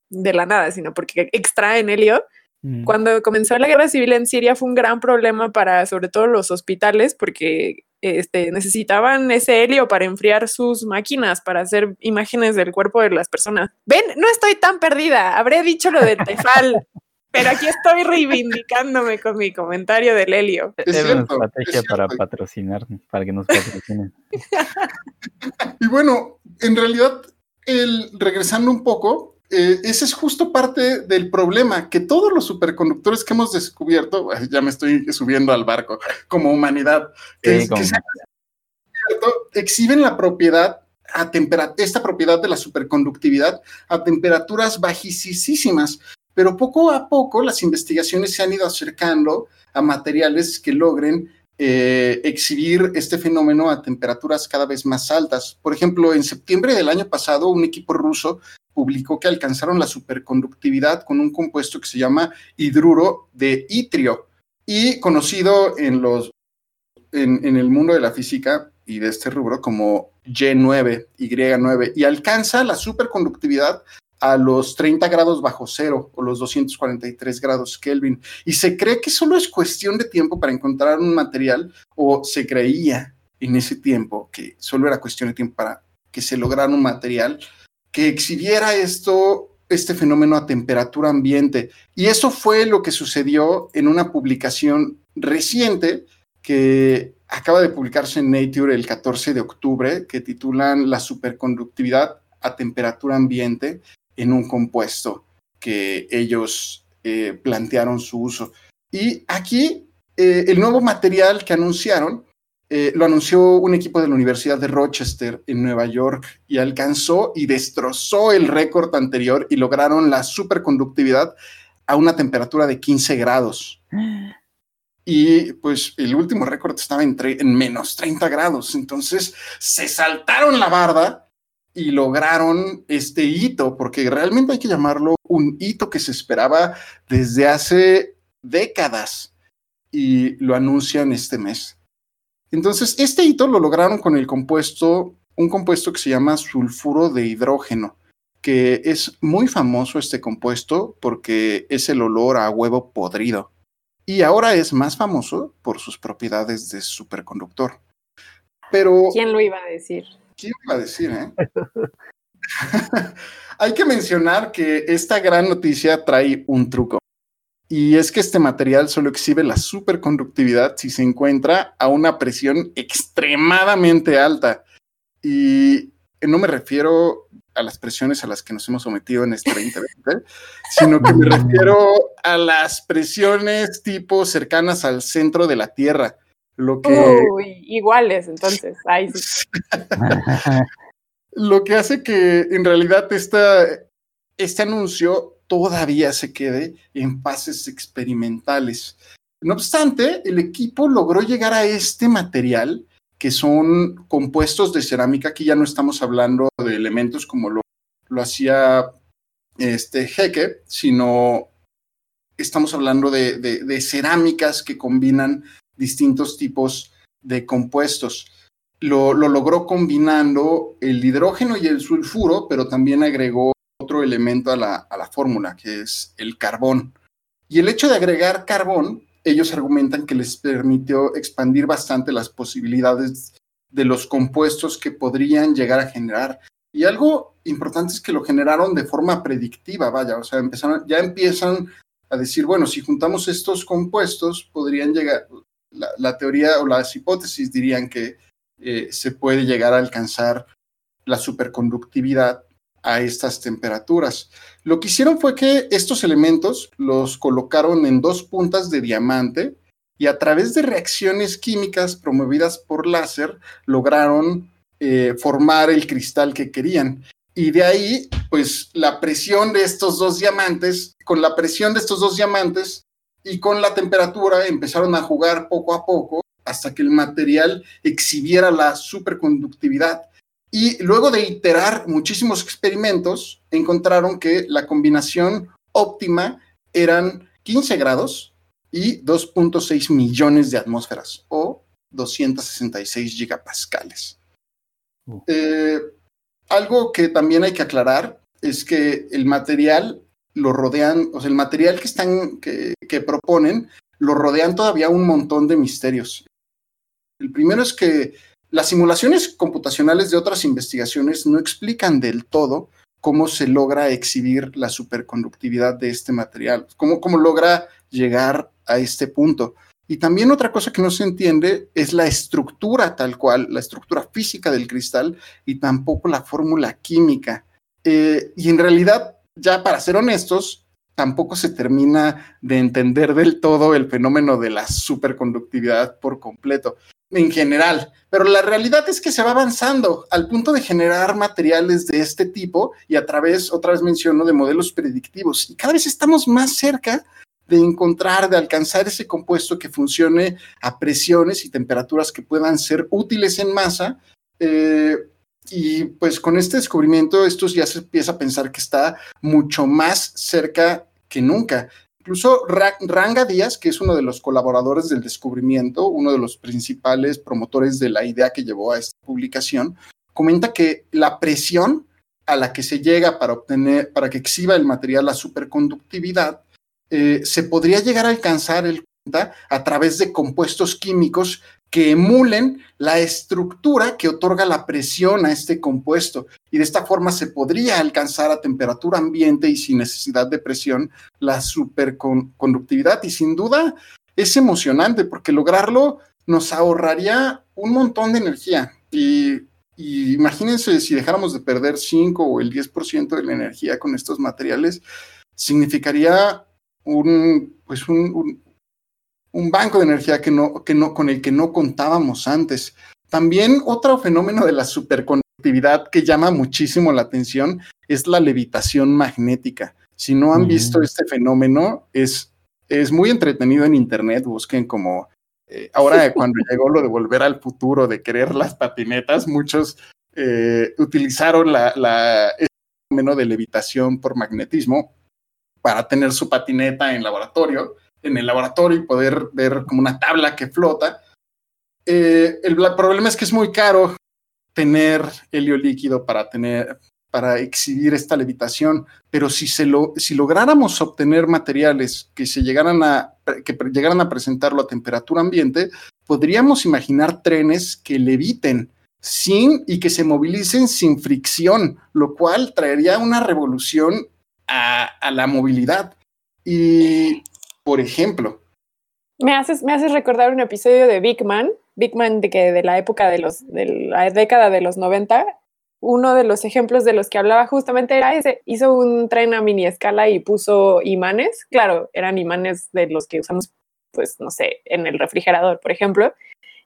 de la nada, sino porque extraen helio Mm. Cuando comenzó la guerra civil en Siria fue un gran problema para sobre todo los hospitales porque este, necesitaban ese helio para enfriar sus máquinas, para hacer imágenes del cuerpo de las personas. Ven, no estoy tan perdida, habré dicho lo del Tefal, pero aquí estoy reivindicándome con mi comentario del helio. Es, una estrategia para patrocinarnos, para que nos patrocinen. y bueno, en realidad, el, regresando un poco, eh, ese es justo parte del problema, que todos los superconductores que hemos descubierto, ya me estoy subiendo al barco, como humanidad, que, exhiben la propiedad a esta propiedad de la superconductividad a temperaturas bajísimas, pero poco a poco las investigaciones se han ido acercando a materiales que logren eh, exhibir este fenómeno a temperaturas cada vez más altas. Por ejemplo, en septiembre del año pasado, un equipo ruso publicó que alcanzaron la superconductividad con un compuesto que se llama hidruro de itrio y conocido en los en, el mundo de la física y de este rubro como Y9, Y9, y alcanza la superconductividad a los 30 grados bajo cero o los 243 grados Kelvin. Y se cree que solo es cuestión de tiempo para encontrar un material, o se creía en ese tiempo que solo era cuestión de tiempo para que se lograra un material que exhibiera esto, este fenómeno a temperatura ambiente. Y eso fue lo que sucedió en una publicación reciente que acaba de publicarse en Nature el 14 de octubre, que titulan La superconductividad a temperatura ambiente en un compuesto que ellos eh, plantearon su uso. Y aquí eh, el nuevo material que anunciaron eh, lo anunció un equipo de la Universidad de Rochester en Nueva York y alcanzó y destrozó el récord anterior y lograron la superconductividad a una temperatura de 15 grados. Y pues el último récord estaba en, en menos 30 grados. Entonces se saltaron la barda y lograron este hito, porque realmente hay que llamarlo un hito que se esperaba desde hace décadas y lo anuncian este mes. Entonces, este hito lo lograron con el compuesto, un compuesto que se llama sulfuro de hidrógeno, que es muy famoso este compuesto porque es el olor a huevo podrido. Y ahora es más famoso por sus propiedades de superconductor. Pero. ¿Quién lo iba a decir? ¿Quién iba a decir, eh? Hay que mencionar que esta gran noticia trae un truco. Y es que este material solo exhibe la superconductividad si se encuentra a una presión extremadamente alta. Y no me refiero a las presiones a las que nos hemos sometido en este 2020, sino que me refiero a las presiones tipo cercanas al centro de la Tierra. Lo que... iguales, entonces. lo que hace que en realidad esta, este anuncio todavía se quede en fases experimentales. No obstante, el equipo logró llegar a este material que son compuestos de cerámica. Aquí ya no estamos hablando de elementos como lo, lo hacía este Heque, sino estamos hablando de, de cerámicas que combinan distintos tipos de compuestos. Lo, logró combinando el hidrógeno y el sulfuro, pero también agregó otro elemento a la, a la fórmula, que es el carbón. Y el hecho de agregar carbón, ellos argumentan que les permitió expandir bastante las posibilidades de los compuestos que podrían llegar a generar. Y algo importante es que lo generaron de forma predictiva, vaya, o sea, empezaron, ya empiezan a decir, bueno, si juntamos estos compuestos, podrían llegar, la, teoría o las hipótesis dirían que eh, se puede llegar a alcanzar la superconductividad a estas temperaturas. Lo que hicieron fue que estos elementos los colocaron en dos puntas de diamante y a través de reacciones químicas promovidas por láser lograron eh, formar el cristal que querían. Y de ahí, pues la presión de estos dos diamantes, con la presión de estos dos diamantes, y con la temperatura empezaron a jugar poco a poco hasta que el material exhibiera la superconductividad. Y luego de iterar muchísimos experimentos, encontraron que la combinación óptima eran 15 grados y 2.6 millones de atmósferas o 266 gigapascales. Eh, algo que también hay que aclarar es que el material lo rodean, o sea, el material que están, que, que proponen, lo rodean todavía un montón de misterios. El primero es que las simulaciones computacionales de otras investigaciones no explican del todo cómo se logra exhibir la superconductividad de este material, cómo, cómo logra llegar a este punto. Y también otra cosa que no se entiende es la estructura tal cual, la estructura física del cristal y tampoco la fórmula química. Eh, y en realidad ya para ser honestos, tampoco se termina de entender del todo el fenómeno de la superconductividad por completo, en general. Pero la realidad es que se va avanzando al punto de generar materiales de este tipo y a través, otra vez menciono, de modelos predictivos. Y cada vez estamos más cerca de encontrar, de alcanzar ese compuesto que funcione a presiones y temperaturas que puedan ser útiles en masa. Eh, y pues con este descubrimiento, esto ya se empieza a pensar que está mucho más cerca que nunca. Incluso Ranga Díaz, que es uno de los colaboradores del descubrimiento, uno de los principales promotores de la idea que llevó a esta publicación, comenta que la presión a la que se llega para obtener, para que exhiba el material la superconductividad, eh, se podría llegar a alcanzar el a través de compuestos químicos que emulen la estructura que otorga la presión a este compuesto. Y de esta forma se podría alcanzar a temperatura ambiente y sin necesidad de presión la superconductividad. Y sin duda es emocionante porque lograrlo nos ahorraría un montón de energía. Y imagínense si dejáramos de perder 5 o el 10% de la energía con estos materiales, significaría un, pues un, banco de energía que no, que no, con el que no contábamos antes. También otro fenómeno de la superconductividad que llama muchísimo la atención es la levitación magnética. Si no han visto este fenómeno, es, es muy entretenido en Internet, busquen como eh, ahora, cuando llegó lo de volver al futuro, de querer las patinetas, muchos eh, utilizaron la, la, este fenómeno de levitación por magnetismo para tener su patineta en laboratorio, en el laboratorio y poder ver como una tabla que flota. Eh, el, problema es que es muy caro tener helio líquido para tener para exhibir esta levitación, pero si, se lo, si lográramos obtener materiales que, se llegaran a, que llegaran a presentarlo a temperatura ambiente, podríamos imaginar trenes que leviten sin y que se movilicen sin fricción, lo cual traería una revolución a, a la movilidad. Y, por ejemplo, me haces, me haces recordar un episodio de Big Man, Big Man de que de la época de los, de la década de los 90, uno de los ejemplos de los que hablaba justamente era ese. Hizo un tren a mini escala y puso imanes. Claro, eran imanes de los que usamos, pues, no sé, en el refrigerador, por ejemplo.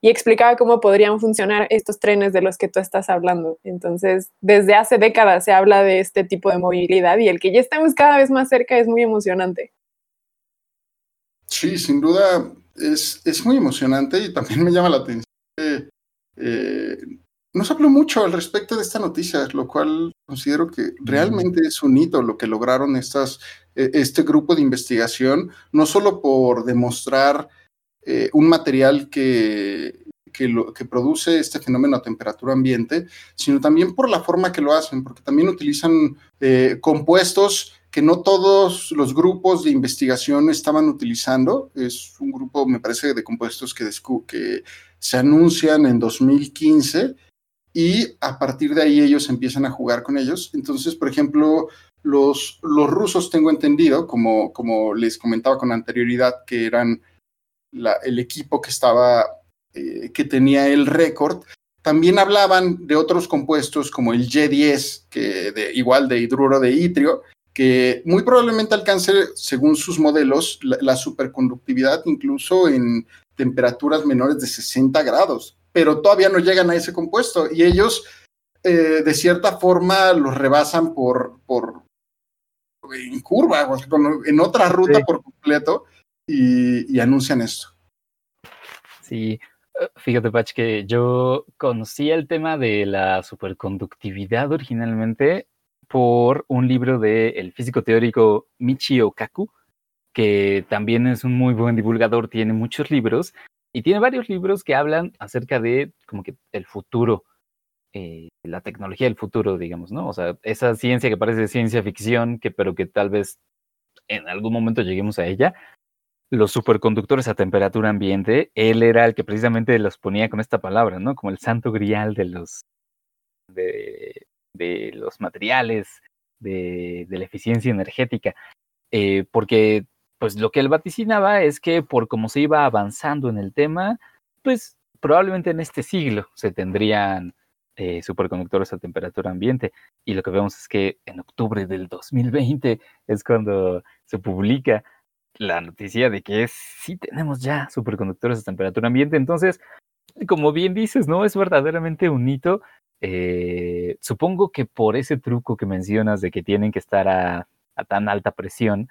Y explicaba cómo podrían funcionar estos trenes de los que tú estás hablando. Entonces, desde hace décadas se habla de este tipo de movilidad y el que ya estamos cada vez más cerca es muy emocionante. Sí, sin duda es, es muy emocionante y también me llama la atención. Eh, no se habló mucho al respecto de esta noticia, lo cual considero que realmente es un hito lo que lograron estas, e, este grupo de investigación, no solo por demostrar eh, un material que, que, lo, que, produce este fenómeno a temperatura ambiente, sino también por la forma que lo hacen, porque también utilizan eh, compuestos que no todos los grupos de investigación estaban utilizando. Es un grupo, me parece, de compuestos que, se anuncian en 2015 y a partir de ahí ellos empiezan a jugar con ellos. Entonces, por ejemplo, los, los rusos, tengo entendido, como, como les comentaba con anterioridad, que eran el equipo que estaba, eh, que tenía el récord, también hablaban de otros compuestos como el Y10, que igual de hidruro de itrio, que muy probablemente alcance, según sus modelos, la, la superconductividad incluso en temperaturas menores de 60 grados pero todavía no llegan a ese compuesto y ellos eh, de cierta forma los rebasan por, por en curva, en otra ruta por completo y, anuncian esto. Sí, eh, fíjate, Pach, que yo conocí el tema de la superconductividad originalmente por un libro del físico teórico Michio Kaku, que también es un muy buen divulgador, tiene muchos libros, y tiene varios libros que hablan acerca de como que el futuro, eh, la tecnología del futuro, digamos, ¿no? O sea, esa ciencia que parece ciencia ficción, que, pero que tal vez en algún momento lleguemos a ella. Los superconductores a temperatura ambiente, él era el que precisamente los ponía con esta palabra, ¿no? Como el santo grial de los, de, de los materiales, de, la eficiencia energética. Eh, porque pues lo que él vaticinaba es que por cómo se iba avanzando en el tema, pues probablemente en este siglo se tendrían eh, superconductores a temperatura ambiente. Y lo que vemos es que en octubre del 2020 es cuando se publica la noticia de que sí tenemos ya superconductores a temperatura ambiente. Entonces, como bien dices, ¿no? Es verdaderamente un hito. Eh, supongo que por ese truco que mencionas de que tienen que estar a, tan alta presión,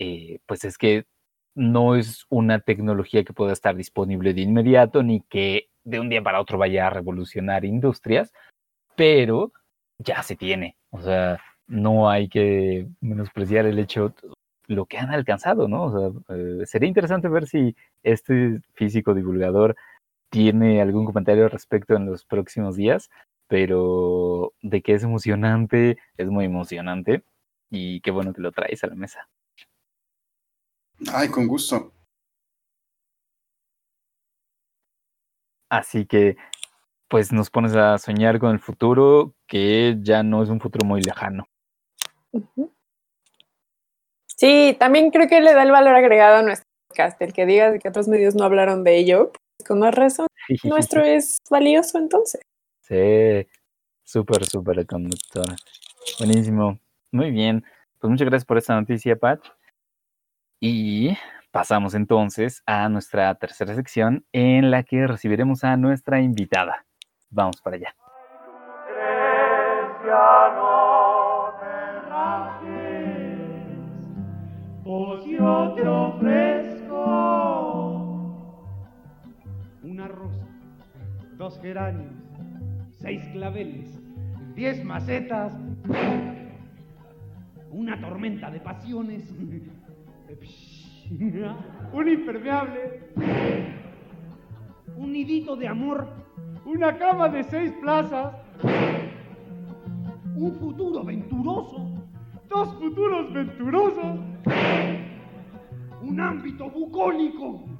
eh, pues es que no es una tecnología que pueda estar disponible de inmediato ni que de un día para otro vaya a revolucionar industrias, pero ya se tiene. O sea, no hay que menospreciar el hecho. lo que han alcanzado, ¿no? O sea, eh, sería interesante ver si este físico divulgador tiene algún comentario al respecto en los próximos días, pero de que es emocionante, es muy emocionante y qué bueno que lo traes a la mesa. Ay, con gusto. Así que, pues nos pones a soñar con el futuro, que ya no es un futuro muy lejano. Sí, también creo que le da el valor agregado a nuestro podcast, el que digas que otros medios no hablaron de ello, pues con más razón, nuestro es valioso entonces. Sí, súper, súper conductor. Buenísimo. Muy bien. Pues muchas gracias por esta noticia, Pat. Y pasamos entonces a nuestra tercera sección en la que recibiremos a nuestra invitada. Vamos para allá. Pues una rosa, dos geranios, seis claveles, diez macetas, una tormenta de pasiones, un impermeable, un nidito de amor, una cama de seis plazas, un futuro venturoso, dos futuros venturosos, un ámbito bucólico.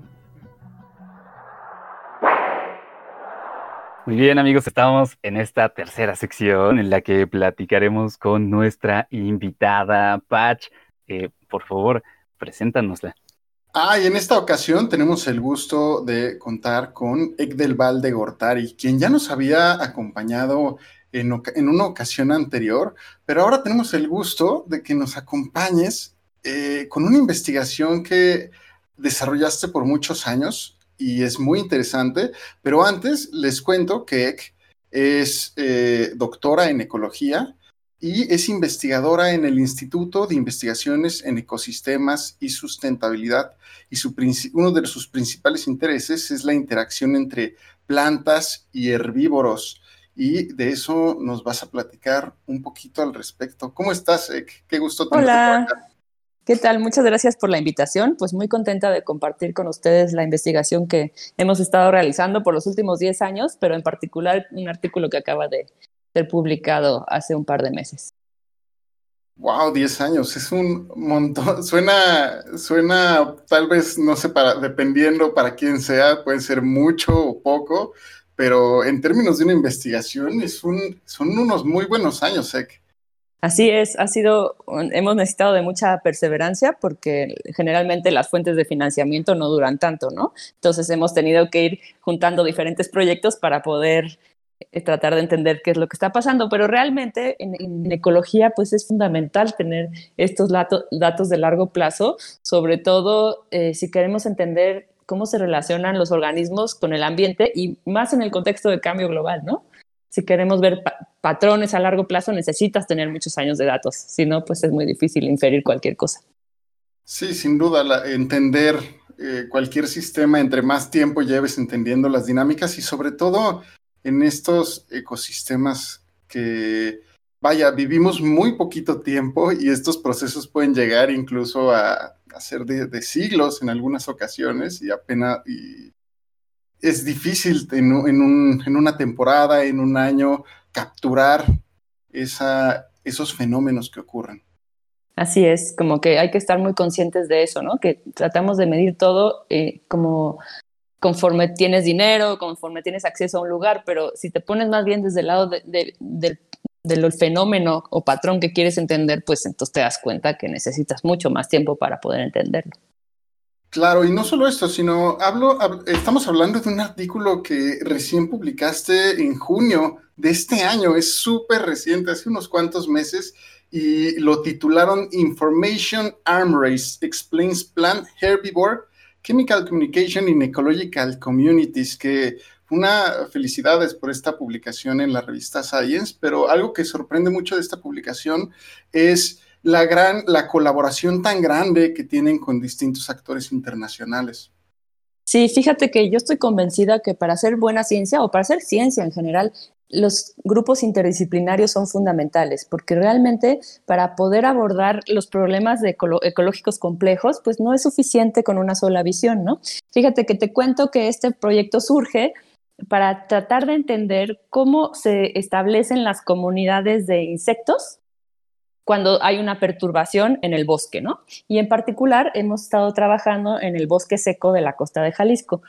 Muy bien amigos, estamos en esta tercera sección en la que platicaremos con nuestra invitada Patch. Eh, por favor, preséntanosla. Ah, y en esta ocasión tenemos el gusto de contar con Egdel Valde Gortari, quien ya nos había acompañado en, en, una ocasión anterior, pero ahora tenemos el gusto de que nos acompañes eh, con una investigación que desarrollaste por muchos años y es muy interesante, pero antes les cuento que Ek es eh, doctora en ecología y es investigadora en el Instituto de Investigaciones en Ecosistemas y Sustentabilidad y su, uno de sus principales intereses es la interacción entre plantas y herbívoros y de eso nos vas a platicar un poquito al respecto. ¿Cómo estás, Ek? Qué gusto tenerte Hola. ¿Qué tal? Muchas gracias por la invitación. Pues muy contenta de compartir con ustedes la investigación que hemos estado realizando por los últimos 10 años, pero en particular un artículo que acaba de ser publicado hace un par de meses. Wow, 10 años, es un montón. Suena, suena, tal vez, no sé, dependiendo para quién sea, puede ser mucho o poco, pero en términos de una investigación es un, son unos muy buenos años, Ek. Así es, ha sido, hemos necesitado de mucha perseverancia porque generalmente las fuentes de financiamiento no duran tanto, ¿no? Entonces hemos tenido que ir juntando diferentes proyectos para poder eh, tratar de entender qué es lo que está pasando, pero realmente en, ecología pues es fundamental tener estos datos de largo plazo, sobre todo eh, si queremos entender cómo se relacionan los organismos con el ambiente y más en el contexto de cambio global, ¿no? Si queremos ver patrones a largo plazo, necesitas tener muchos años de datos. Si no, pues es muy difícil inferir cualquier cosa. Sí, sin duda, entender eh, cualquier sistema, entre más tiempo lleves entendiendo las dinámicas y sobre todo en estos ecosistemas que, vaya, vivimos muy poquito tiempo y estos procesos pueden llegar incluso a, ser de, siglos en algunas ocasiones y apenas, y es difícil en, una temporada, en un año, capturar esos fenómenos que ocurren. Así es, como que hay que estar muy conscientes de eso, ¿no? Que tratamos de medir todo eh, como conforme tienes dinero, conforme tienes acceso a un lugar, pero si te pones más bien desde el lado del fenómeno o patrón que quieres entender, pues entonces te das cuenta que necesitas mucho más tiempo para poder entenderlo. Claro, y no solo esto, sino hablo, estamos hablando de un artículo que recién publicaste en junio de este año, es súper reciente, hace unos cuantos meses, y lo titularon Information Arm Race Explains Plant Herbivore, Chemical Communication in Ecological Communities, que una felicidades por esta publicación en la revista Science, pero algo que sorprende mucho de esta publicación es la gran, la colaboración tan grande que tienen con distintos actores internacionales. Sí, fíjate que yo estoy convencida que para hacer buena ciencia o para hacer ciencia en general, los grupos interdisciplinarios son fundamentales, porque realmente para poder abordar los problemas ecológicos complejos, pues no es suficiente con una sola visión, ¿no? Fíjate que te cuento que este proyecto surge para tratar de entender cómo se establecen las comunidades de insectos cuando hay una perturbación en el bosque, ¿no? Y en particular hemos estado trabajando en el bosque seco de la costa de Jalisco.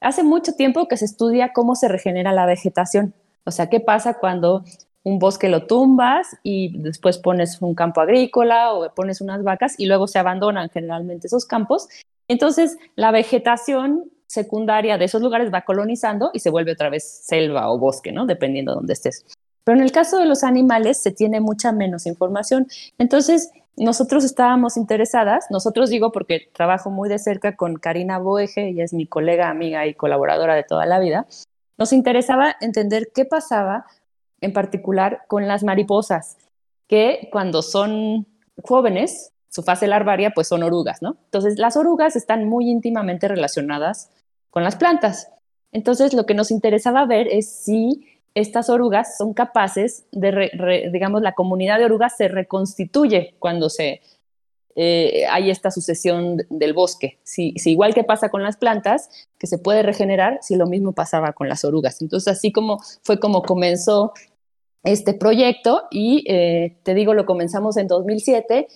Hace mucho tiempo que se estudia cómo se regenera la vegetación, o sea, ¿qué pasa cuando un bosque lo tumbas y después pones un campo agrícola o pones unas vacas y luego se abandonan generalmente esos campos? Entonces, la vegetación secundaria de esos lugares va colonizando y se vuelve otra vez selva o bosque, ¿no? Dependiendo de dónde estés. Pero en el caso de los animales se tiene mucha menos información. Entonces, nosotros estábamos interesadas, nosotros digo porque trabajo muy de cerca con Karina Boeje, ella es mi colega, amiga y colaboradora de toda la vida, nos interesaba entender qué pasaba en particular con las mariposas, que cuando son jóvenes, su fase larvaria, pues son orugas, ¿no? Entonces, las orugas están muy íntimamente relacionadas con las plantas. Entonces, lo que nos interesaba ver es si estas orugas son capaces de, digamos, la comunidad de orugas se reconstituye cuando se, eh, hay esta sucesión del bosque. Si, igual que pasa con las plantas, que se puede regenerar, si lo mismo pasaba con las orugas. Entonces, así como fue como comenzó este proyecto y eh, te digo, lo comenzamos en 2007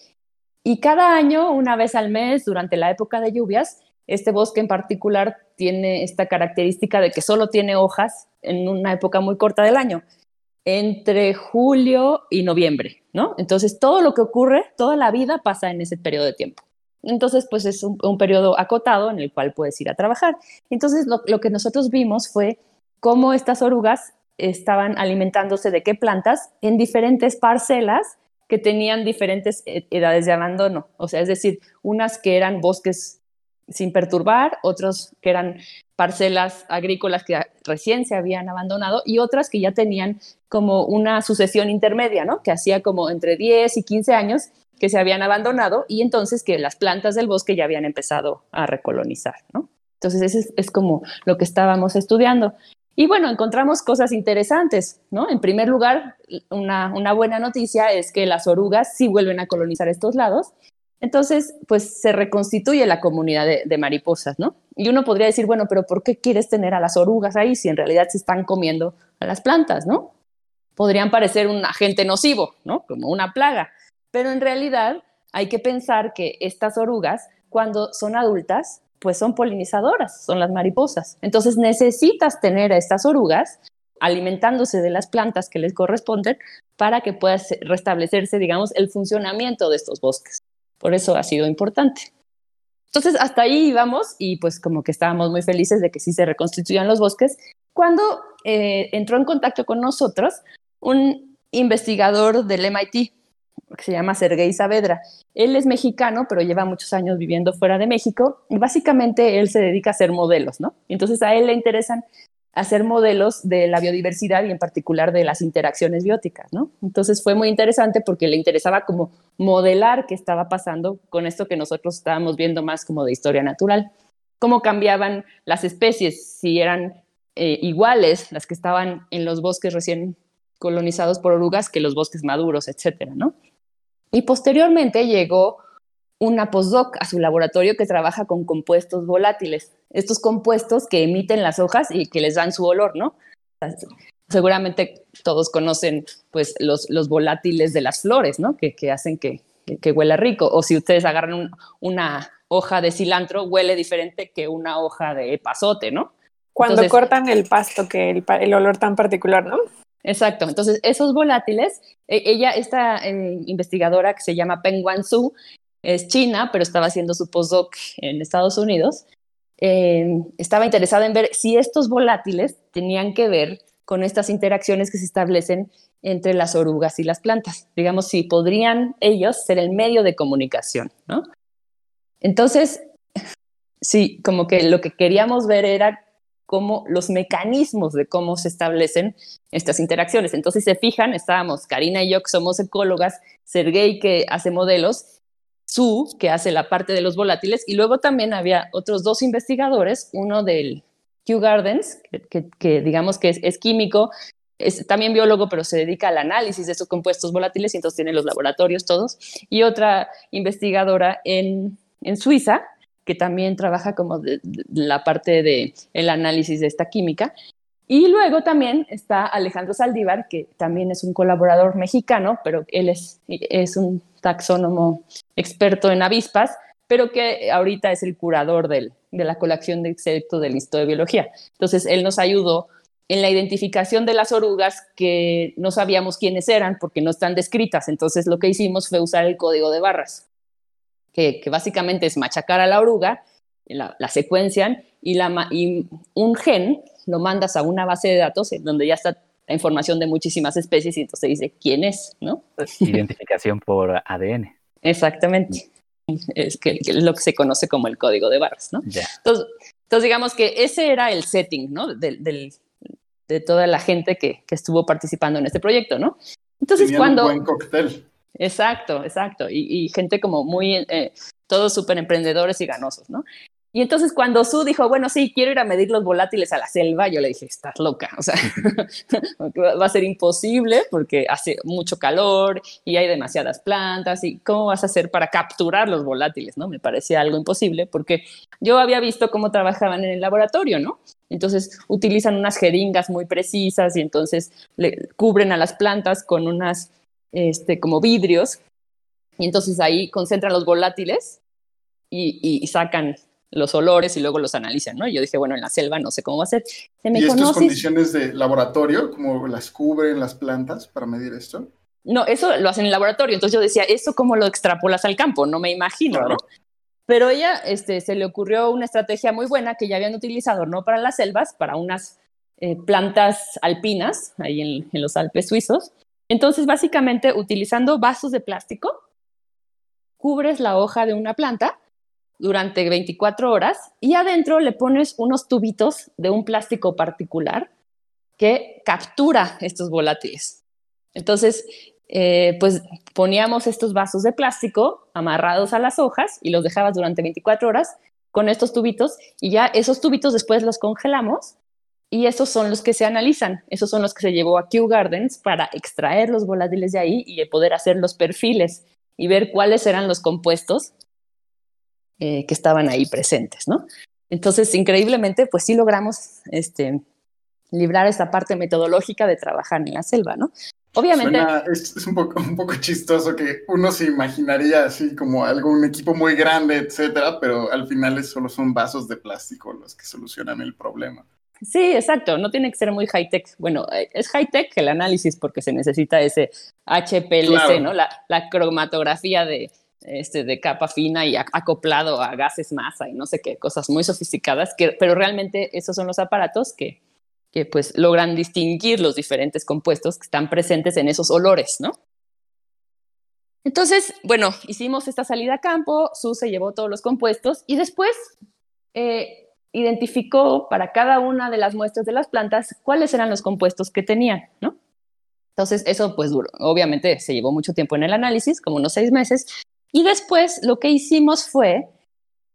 y cada año, una vez al mes, durante la época de lluvias, este bosque en particular tiene esta característica de que solo tiene hojas en una época muy corta del año, entre julio y noviembre, ¿no? Entonces, todo lo que ocurre, toda la vida pasa en ese periodo de tiempo. Entonces, pues es un, periodo acotado en el cual puedes ir a trabajar. Entonces, lo, lo que nosotros vimos fue cómo estas orugas estaban alimentándose de qué plantas en diferentes parcelas que tenían diferentes e, edades de abandono. O sea, es decir, unas que eran bosques sin perturbar, otros que eran parcelas agrícolas que recién se habían abandonado y otras que ya tenían como una sucesión intermedia, ¿no? Que hacía como entre 10 y 15 años que se habían abandonado y entonces que las plantas del bosque ya habían empezado a recolonizar, ¿no? Entonces ese es, como lo que estábamos estudiando. Y bueno, encontramos cosas interesantes, ¿no? En primer lugar, una, una buena noticia es que las orugas sí vuelven a colonizar estos lados entonces, pues se reconstituye la comunidad de, mariposas, ¿no? Y uno podría decir, bueno, pero ¿por qué quieres tener a las orugas ahí si en realidad se están comiendo a las plantas, ¿no? Podrían parecer un agente nocivo, ¿no? Como una plaga. Pero en realidad hay que pensar que estas orugas, cuando son adultas, pues son polinizadoras, son las mariposas. Entonces necesitas tener a estas orugas alimentándose de las plantas que les corresponden para que pueda restablecerse, digamos, el funcionamiento de estos bosques. Por eso ha sido importante. Entonces, hasta ahí íbamos y pues como que estábamos muy felices de que sí se reconstituyan los bosques, cuando eh, entró en contacto con nosotros un investigador del MIT que se llama Sergei Saavedra. Él es mexicano, pero lleva muchos años viviendo fuera de México y básicamente él se dedica a hacer modelos, ¿no? Entonces a él le interesan hacer modelos de la biodiversidad y en particular de las interacciones bióticas, ¿no? Entonces fue muy interesante porque le interesaba como modelar qué estaba pasando con esto que nosotros estábamos viendo más como de historia natural, cómo cambiaban las especies, si eran eh, iguales las que estaban en los bosques recién colonizados por orugas que los bosques maduros, etcétera, ¿no? Y posteriormente llegó una postdoc a su laboratorio que trabaja con compuestos volátiles estos compuestos que emiten las hojas y que les dan su olor, ¿no? Seguramente todos conocen pues los, los volátiles de las flores, ¿no? Que, que hacen que, que, huela rico. O si ustedes agarran una hoja de cilantro, huele diferente que una hoja de pasote, ¿no? Cuando cortan el pasto, que el, el, olor tan particular, ¿no? Exacto. Entonces, esos volátiles, e, ella, esta eh, investigadora que se llama Peng Wanzhou, es china, pero estaba haciendo su postdoc en Estados Unidos, eh, estaba interesada en ver si estos volátiles tenían que ver con estas interacciones que se establecen entre las orugas y las plantas. Digamos, si podrían ellos ser el medio de comunicación, ¿no? Entonces, sí, como que lo que queríamos ver era cómo los mecanismos de cómo se establecen estas interacciones. Entonces, si se fijan, estábamos, Karina y yo, que somos ecólogas, Sergei, que hace modelos, Su, que hace la parte de los volátiles, y luego también había otros dos investigadores, uno del Kew Gardens, que, digamos que es, químico, es también biólogo, pero se dedica al análisis de estos compuestos volátiles y entonces tiene los laboratorios todos. Y otra investigadora en, en Suiza, que también trabaja como de, la parte del el análisis de esta química. Y luego también está Alejandro Saldívar, que también es un colaborador mexicano, pero él es, es un taxónomo experto en avispas, pero que ahorita es el curador del, de la colección de insectos del Instituto de Biología. Entonces, él nos ayudó en la identificación de las orugas que no sabíamos quiénes eran porque no están descritas. Entonces, lo que hicimos fue usar el código de barras que, básicamente es machacar a la oruga, la, secuencian y, la, y un gen lo mandas a una base de datos en donde ya está la información de muchísimas especies y entonces dice quién es, ¿no? Identificación por ADN. Exactamente. Es que, lo que se conoce como el código de barras, ¿no? Entonces, entonces, digamos que ese era el setting, ¿no? Del, de toda la gente que, que, estuvo participando en este proyecto, ¿no? Entonces, cuando... Un buen cóctel. Exacto, exacto. Y, gente como muy, eh, todos súper emprendedores y ganosos, ¿no? Y entonces cuando Su dijo, bueno, sí, quiero ir a medir los volátiles a la selva, yo le dije, estás loca, o sea, va a ser imposible porque hace mucho calor y hay demasiadas plantas y cómo vas a hacer para capturar los volátiles, ¿no? Me parecía algo imposible porque yo había visto cómo trabajaban en el laboratorio, ¿no? Entonces utilizan unas jeringas muy precisas y entonces le cubren a las plantas con unas este, como vidrios, y entonces ahí concentran los volátiles y, sacan los olores y luego los analizan, ¿no? Y yo dije, bueno, en la selva no sé cómo va a ser. ¿Y estas condiciones de laboratorio, como las cubren las plantas para medir esto? No, eso lo hacen en el laboratorio. Entonces yo decía, ¿eso cómo lo extrapolas al campo? No me imagino, ¿no? Pero ella este, se le ocurrió una estrategia muy buena que ya habían utilizado, no para las selvas, para unas eh, plantas alpinas, ahí en, los Alpes suizos, entonces, básicamente, utilizando vasos de plástico, cubres la hoja de una planta durante 24 horas y adentro le pones unos tubitos de un plástico particular que captura estos volátiles. Entonces, eh, pues poníamos estos vasos de plástico amarrados a las hojas y los dejabas durante 24 horas con estos tubitos y ya esos tubitos después los congelamos y esos son los que se analizan, esos son los que se llevó a Kew Gardens para extraer los volátiles de ahí y poder hacer los perfiles y ver cuáles eran los compuestos eh, que estaban ahí presentes, ¿no? Entonces, increíblemente, pues sí logramos este, librar esa parte metodológica de trabajar en la selva, ¿no? Obviamente. es, un, poco, un poco chistoso que uno se imaginaría así como algún equipo muy grande, etcétera, pero al final solo son vasos de plástico los que solucionan el problema. Sí, exacto, no tiene que ser muy high-tech. Bueno, eh, es high-tech el análisis porque se necesita ese HPLC, ¿no? La, cromatografía de, este, de capa fina y acoplado a gases masa y no sé qué, cosas muy sofisticadas, que, pero realmente esos son los aparatos que, que pues logran distinguir los diferentes compuestos que están presentes en esos olores, ¿no? Entonces, bueno, hicimos esta salida a campo, Su se llevó todos los compuestos y después eh, identificó para cada una de las muestras de las plantas cuáles eran los compuestos que tenían, ¿no? Entonces, eso pues. Obviamente se llevó mucho tiempo en el análisis, como unos seis meses. Y después lo que hicimos fue,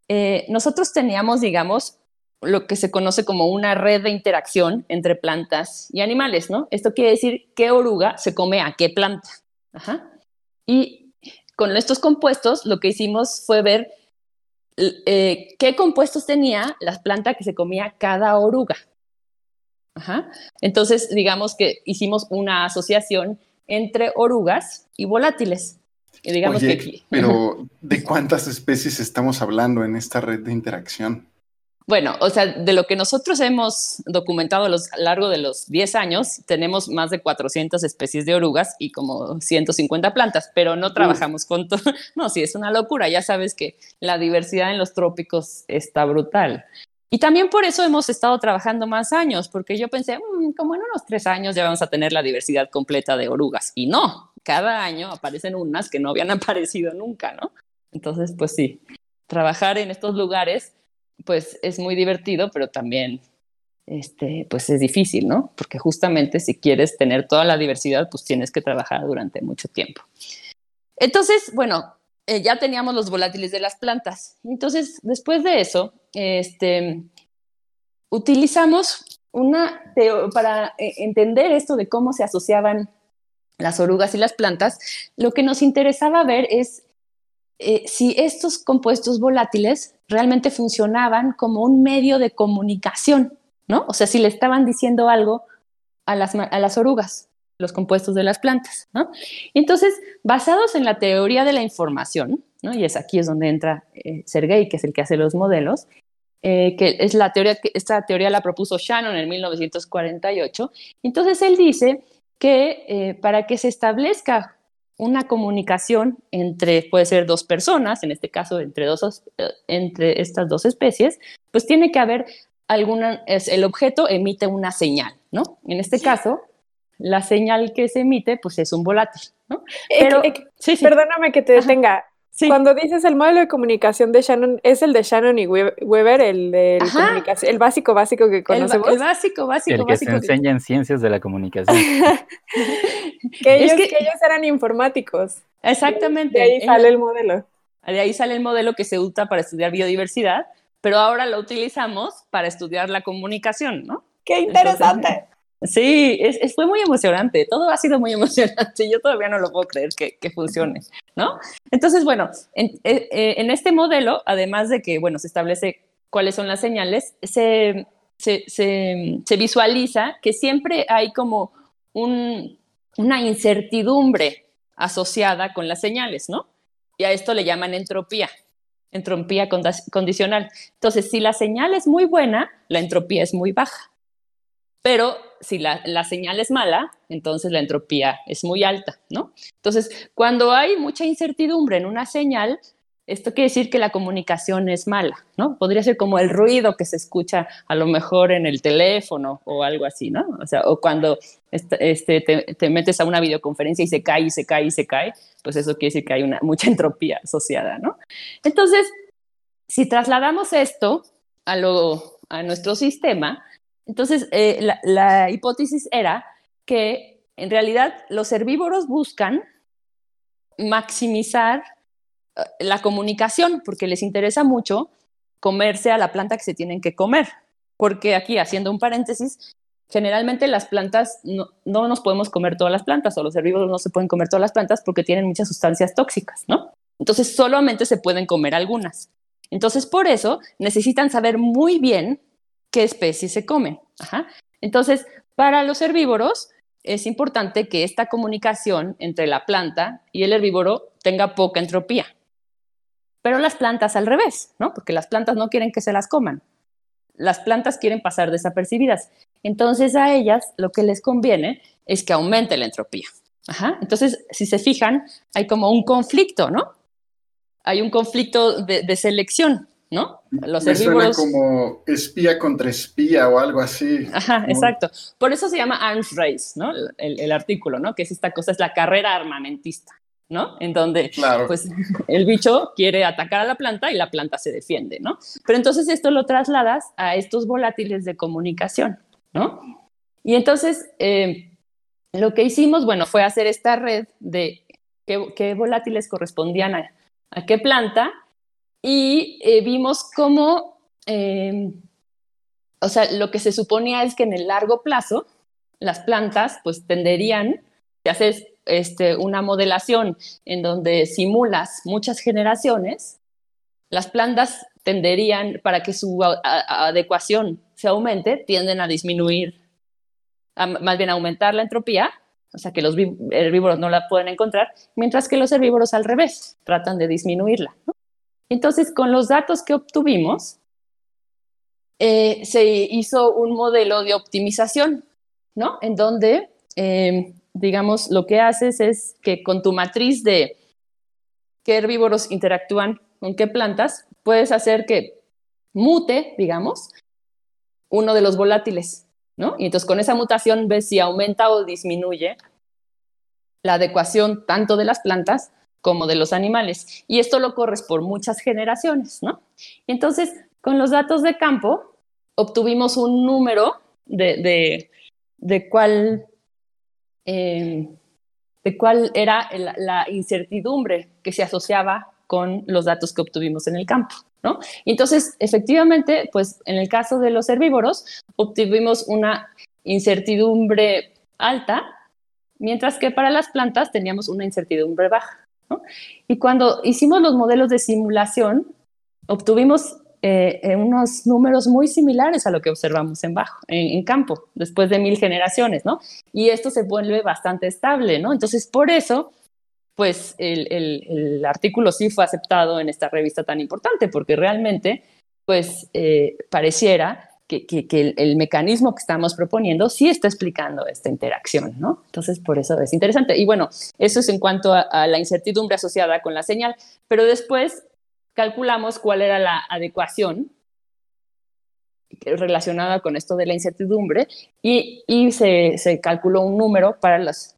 eh, nosotros teníamos, digamos, lo que se conoce como una red de interacción entre plantas y animales, ¿no? Esto quiere decir qué oruga se come a qué planta. Y con estos compuestos lo que hicimos fue ver eh, qué compuestos tenía la planta que se comía cada oruga. Entonces, digamos que hicimos una asociación entre orugas y volátiles. Digamos pero ¿de cuántas especies estamos hablando en esta red de interacción? Bueno, o sea, de lo que nosotros hemos documentado a lo largo de los 10 años, tenemos más de 400 especies de orugas y como 150 plantas, pero no trabajamos con todo. No, sí, es una locura. Ya sabes que la diversidad en los trópicos está brutal. Y también por eso hemos estado trabajando más años, porque yo pensé, mm, como en unos tres años ya vamos a tener la diversidad completa de orugas. Y no, cada año aparecen unas que no habían aparecido nunca, ¿no? Entonces, pues sí, trabajar en estos lugares pues es muy divertido, pero también este, pues es difícil, ¿no? Porque justamente si quieres tener toda la diversidad, pues tienes que trabajar durante mucho tiempo. Entonces, bueno, eh, ya teníamos los volátiles de las plantas. Entonces, después de eso, este, utilizamos una para eh, entender esto de cómo se asociaban las orugas y las plantas, lo que nos interesaba ver es eh, si estos compuestos volátiles realmente funcionaban como un medio de comunicación, ¿no? O sea, si le estaban diciendo algo a las, a las orugas, los compuestos de las plantas, ¿no? Entonces, basados en la teoría de la información, ¿no? Y es aquí es donde entra eh, Sergei, que es el que hace los modelos, eh, que es la teoría, esta teoría la propuso Shannon en 1948. Entonces, él dice que para que se establezca una comunicación entre, puede ser dos personas, en este caso entre, dos, entre estas dos especies, pues tiene que haber alguna, es, el objeto emite una señal, ¿no? En este caso, la señal que se emite, pues es un volátil, ¿no? Pero, sí, Perdóname que te detenga. Cuando dices el modelo de comunicación de Shannon, ¿es el de Shannon y Weber, el de comunicación, el básico básico que conocemos? El, básico básico el que se enseña en ciencias de la comunicación. que, ellos, que... ellos eran informáticos. Exactamente. De ahí sale el modelo. De ahí sale el modelo que se usa para estudiar biodiversidad, pero ahora lo utilizamos para estudiar la comunicación, ¿no? ¡Qué interesante! Sí, es, fue muy emocionante, todo ha sido muy emocionante, yo todavía no lo puedo creer que, funcione, ¿no? Entonces, bueno, en, eh, eh, en, este modelo, además de que, bueno, se establece cuáles son las señales, se, se, se, visualiza que siempre hay como un, una incertidumbre asociada con las señales, ¿no? Y a esto le llaman entropía, entropía condicional. Entonces, si la señal es muy buena, la entropía es muy baja. Pero si la, señal es mala, entonces la entropía es muy alta, ¿no? Entonces, cuando hay mucha incertidumbre en una señal, esto quiere decir que la comunicación es mala, ¿no? Podría ser como el ruido que se escucha a lo mejor en el teléfono o algo así, ¿no? O sea, o cuando este, te, metes a una videoconferencia y se cae y se cae y se cae, pues eso quiere decir que hay una, mucha entropía asociada, ¿no? Entonces, si trasladamos esto a, lo, a nuestro sistema, entonces, eh, la, hipótesis era que en realidad los herbívoros buscan maximizar eh, la comunicación porque les interesa mucho comerse a la planta que se tienen que comer. Porque aquí, haciendo un paréntesis, generalmente las plantas, no, no, nos podemos comer todas las plantas o los herbívoros no se pueden comer todas las plantas porque tienen muchas sustancias tóxicas, ¿no? Entonces solamente se pueden comer algunas. Entonces por eso necesitan saber muy bien qué especies se comen. Entonces, para los herbívoros es importante que esta comunicación entre la planta y el herbívoro tenga poca entropía. Pero las plantas al revés, ¿no? Porque las plantas no quieren que se las coman. Las plantas quieren pasar desapercibidas. Entonces a ellas lo que les conviene es que aumente la entropía. Entonces, si se fijan, hay como un conflicto, ¿no? Hay un conflicto de selección. ¿No? Los Me herbívoros... Suena como espía contra espía o algo así. Ajá, exacto. Por eso se llama arms race, ¿no? El, artículo, ¿no? Que es esta cosa, es la carrera armamentista, ¿no? En donde, pues, el bicho quiere atacar a la planta y la planta se defiende, ¿no? Pero entonces esto lo trasladas a estos volátiles de comunicación, ¿no? Y entonces, eh, lo que hicimos, bueno, fue hacer esta red de qué, volátiles correspondían a qué planta y eh, vimos cómo, em, o sea, lo que se suponía es que en el largo plazo las plantas pues tenderían, si haces este, una modelación en donde simulas muchas generaciones, las plantas tenderían, para que su adecuación se aumente, tienden a disminuir, más bien a aumentar la entropía, o sea que los herbívoros no la pueden encontrar, mientras que los herbívoros al revés, tratan de disminuirla. ¿no? Entonces, con los datos que obtuvimos, eh, se hizo un modelo de optimización, ¿no? En donde, em, digamos, lo que haces es que con tu matriz de qué herbívoros interactúan con qué plantas, puedes hacer que mute, digamos, uno de los volátiles, ¿no? Y entonces con esa mutación ves si aumenta o disminuye la adecuación tanto de las plantas como de los animales. Y esto lo corres por muchas generaciones, ¿no? Entonces, con los datos de campo, obtuvimos un número de, de, cuál, em, de cuál era la, incertidumbre que se asociaba con los datos que obtuvimos en el campo, ¿no? Entonces, efectivamente, pues en el caso de los herbívoros, obtuvimos una incertidumbre alta, mientras que para las plantas teníamos una incertidumbre baja. Y cuando hicimos los modelos de simulación, obtuvimos eh, unos números muy similares a lo que observamos en bajo, en, campo, después de mil generaciones, ¿no? Y esto se vuelve bastante estable, ¿no? Entonces, por eso, pues el, artículo sí fue aceptado en esta revista tan importante, porque realmente, pues eh, pareciera que, el, mecanismo que estamos proponiendo sí está explicando esta interacción, ¿no? Entonces, por eso es interesante. Y bueno, eso es en cuanto a la incertidumbre asociada con la señal, pero después calculamos cuál era la adecuación relacionada con esto de la incertidumbre y, se, calculó un número para las,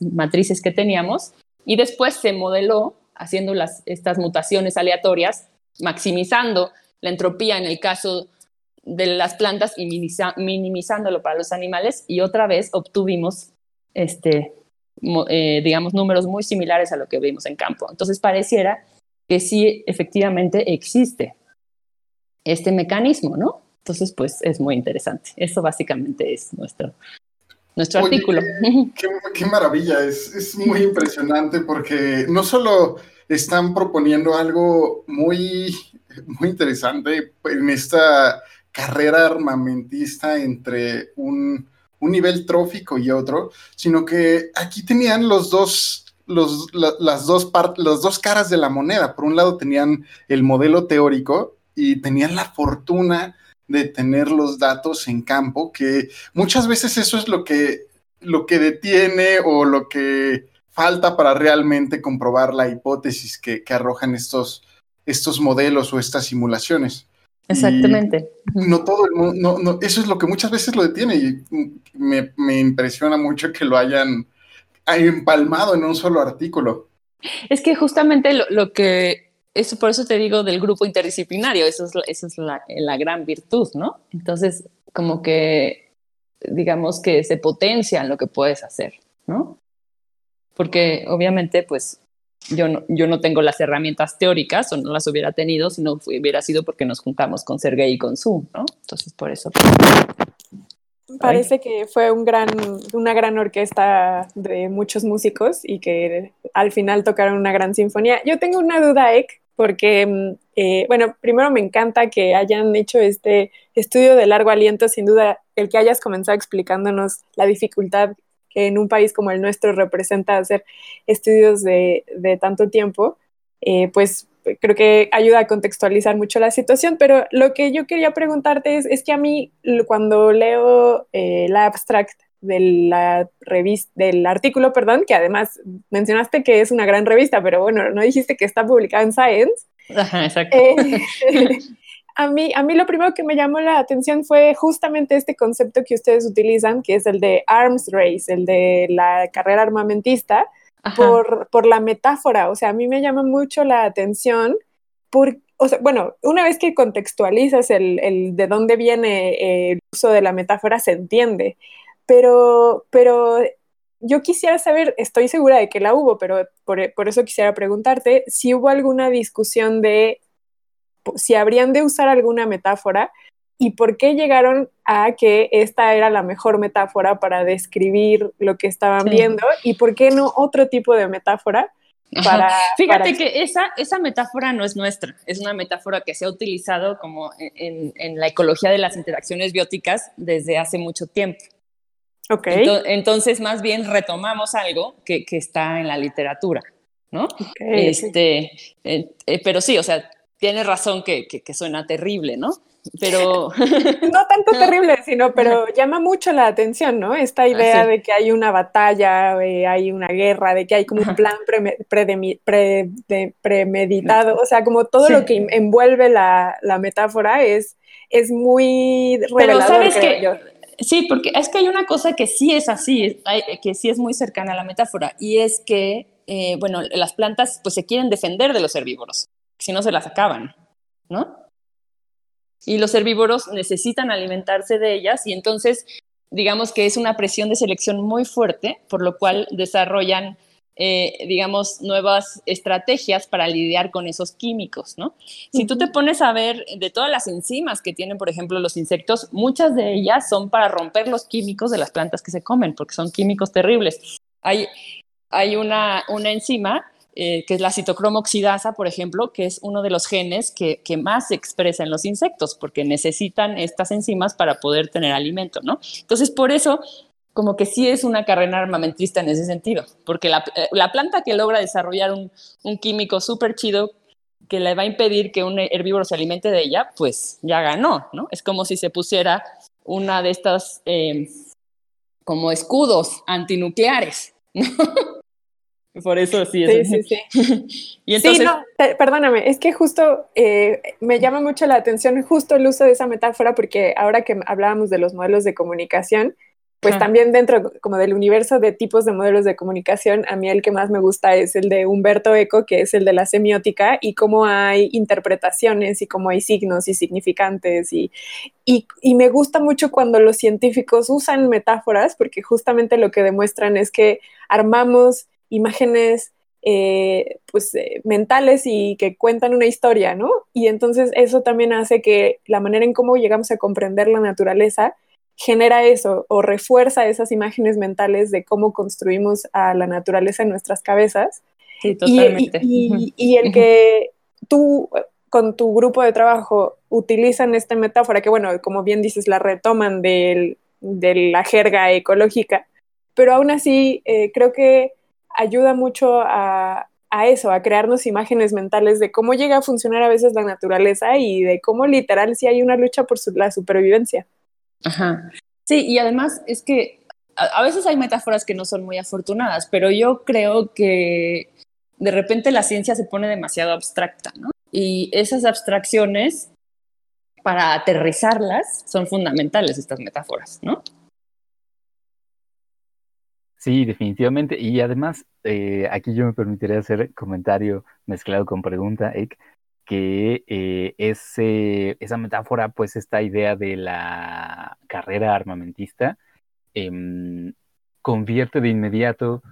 matrices que teníamos y después se modeló haciendo estas mutaciones aleatorias, maximizando la entropía en el caso de las plantas y minimizándolo para los animales y otra vez obtuvimos este, eh, digamos, números muy similares a lo que vimos en campo. Entonces pareciera que sí efectivamente existe este mecanismo, ¿no? Entonces, pues es muy interesante. Eso básicamente es nuestro, nuestro artículo. Qué, maravilla, es, es, muy impresionante porque no solo están proponiendo algo muy, muy interesante en esta carrera armamentista entre un, un nivel trófico y otro, sino que aquí tenían los dos los, las, dos las dos caras de la moneda. Por un lado tenían el modelo teórico y tenían la fortuna de tener los datos en campo, que muchas veces eso es lo que, lo que detiene o lo que falta para realmente comprobar la hipótesis que, arrojan estos, estos modelos o estas simulaciones. Exactamente. no todo el mundo, no, eso es lo que muchas veces lo detiene y me, me impresiona mucho que lo hayan empalmado en un solo artículo. Es que justamente lo, que, eso por eso te digo del grupo interdisciplinario, eso es, eso es la, la gran virtud, ¿no? Entonces, como que, digamos que se potencia lo que puedes hacer, ¿no? Porque obviamente, pues, yo no, yo no tengo las herramientas teóricas o no las hubiera tenido si no hubiera sido porque nos juntamos con Sergey y con Zoom, ¿no? Entonces, por eso. Parece que fue un gran, una gran orquesta de muchos músicos y que al final tocaron una gran sinfonía. Yo tengo una duda, Ek, porque, mm, eh, bueno, primero me encanta que hayan hecho este estudio de largo aliento, sin duda, el que hayas comenzado explicándonos la dificultad que en un país como el nuestro representa hacer estudios de, de tanto tiempo, eh, pues creo que ayuda a contextualizar mucho la situación, pero lo que yo quería preguntarte es, es que a mí cuando leo eh, la abstract de la revista, del artículo, perdón, que además mencionaste que es una gran revista, pero bueno, no dijiste que está publicada en Science. Ajá, exacto. Eh, a, mí, a mí lo primero que me llamó la atención fue justamente este concepto que ustedes utilizan, que es el de arms race, el de la carrera armamentista, por, por, la metáfora. O sea, a mí me llama mucho la atención por, o sea, bueno, una vez que contextualizas el, el, de dónde viene el uso de la metáfora, se entiende. Pero, pero yo quisiera saber, estoy segura de que la hubo, pero por, por eso quisiera preguntarte si hubo alguna discusión de si habrían de usar alguna metáfora y por qué llegaron a que esta era la mejor metáfora para describir lo que estaban viendo y por qué no otro tipo de metáfora. Para, Fíjate que esa, esa metáfora no es nuestra, es una metáfora que se ha utilizado como en, en la ecología de las interacciones bióticas desde hace mucho tiempo. Okay. Entonces, más bien retomamos algo que, que está en la literatura, ¿no? este, eh, eh, pero sí, o sea, tiene razón que, que, que, suena terrible, ¿no? pero... no tanto terrible, sino, pero llama mucho la atención, ¿no? Esta ah, idea de que hay una batalla, eh, hay una guerra, de que hay como un plan premeditado, o sea, como todo lo que envuelve la, metáfora es, es muy revelador, que, Sí, porque es que hay una cosa que sí es así, que sí es muy cercana a la metáfora, y es que, eh, bueno, las plantas pues se quieren defender de los herbívoros, si no se las acaban, ¿no? y los herbívoros necesitan alimentarse de ellas y entonces digamos que es una presión de selección muy fuerte, por lo cual desarrollan eh, digamos, nuevas estrategias para lidiar con esos químicos, ¿no? Si tú te pones a ver de todas las enzimas que tienen, por ejemplo, los insectos, muchas de ellas son para romper los químicos de las plantas que se comen, porque son químicos terribles. Hay, hay una, una enzima eh, que es la citocromo oxidasa, por ejemplo, que es uno de los genes que, más se expresa en los insectos, porque necesitan estas enzimas para poder tener alimento, ¿no? Entonces, por eso como que sí es una carrera armamentista en ese sentido, porque la, eh, la planta que logra desarrollar un, un químico súper chido que le va a impedir que un herbívoro se alimente de ella, pues ya ganó, ¿no? Es como si se pusiera una de estas eh, como escudos antinucleares, ¿no? Por eso sí es. Sí, sí, sí. y entonces... Sí, no, perdóname, es que justo eh, me llama mucho la atención justo el uso de esa metáfora porque ahora que hablábamos de los modelos de comunicación, pues también dentro como del universo de tipos de modelos de comunicación, a mí el que más me gusta es el de Humberto Eco, que es el de la semiótica, y cómo hay interpretaciones y cómo hay signos y significantes. Y, y, y me gusta mucho cuando los científicos usan metáforas, porque justamente lo que demuestran es que armamos imágenes eh, pues eh, mentales y que cuentan una historia, ¿no? Y entonces eso también hace que la manera en cómo llegamos a comprender la naturaleza genera eso o refuerza esas imágenes mentales de cómo construimos a la naturaleza en nuestras cabezas. Sí, totalmente. Y, el que tú con tu grupo de trabajo utilizan esta metáfora, que bueno, como bien dices, la retoman de la jerga ecológica, pero aún así eh, creo que ayuda mucho a, a, eso, a crearnos imágenes mentales de cómo llega a funcionar a veces la naturaleza y de cómo literal si hay una lucha por la supervivencia. Ajá. Sí, y además es que a, veces hay metáforas que no son muy afortunadas, pero yo creo que de repente la ciencia se pone demasiado abstracta, ¿no? Y esas abstracciones, para aterrizarlas, son fundamentales estas metáforas, ¿no? Sí, definitivamente. Y además, eh, aquí yo me permitiré hacer comentario mezclado con pregunta, Ek, que eh, ese, esa metáfora, pues esta idea de la carrera armamentista, em, convierte de inmediato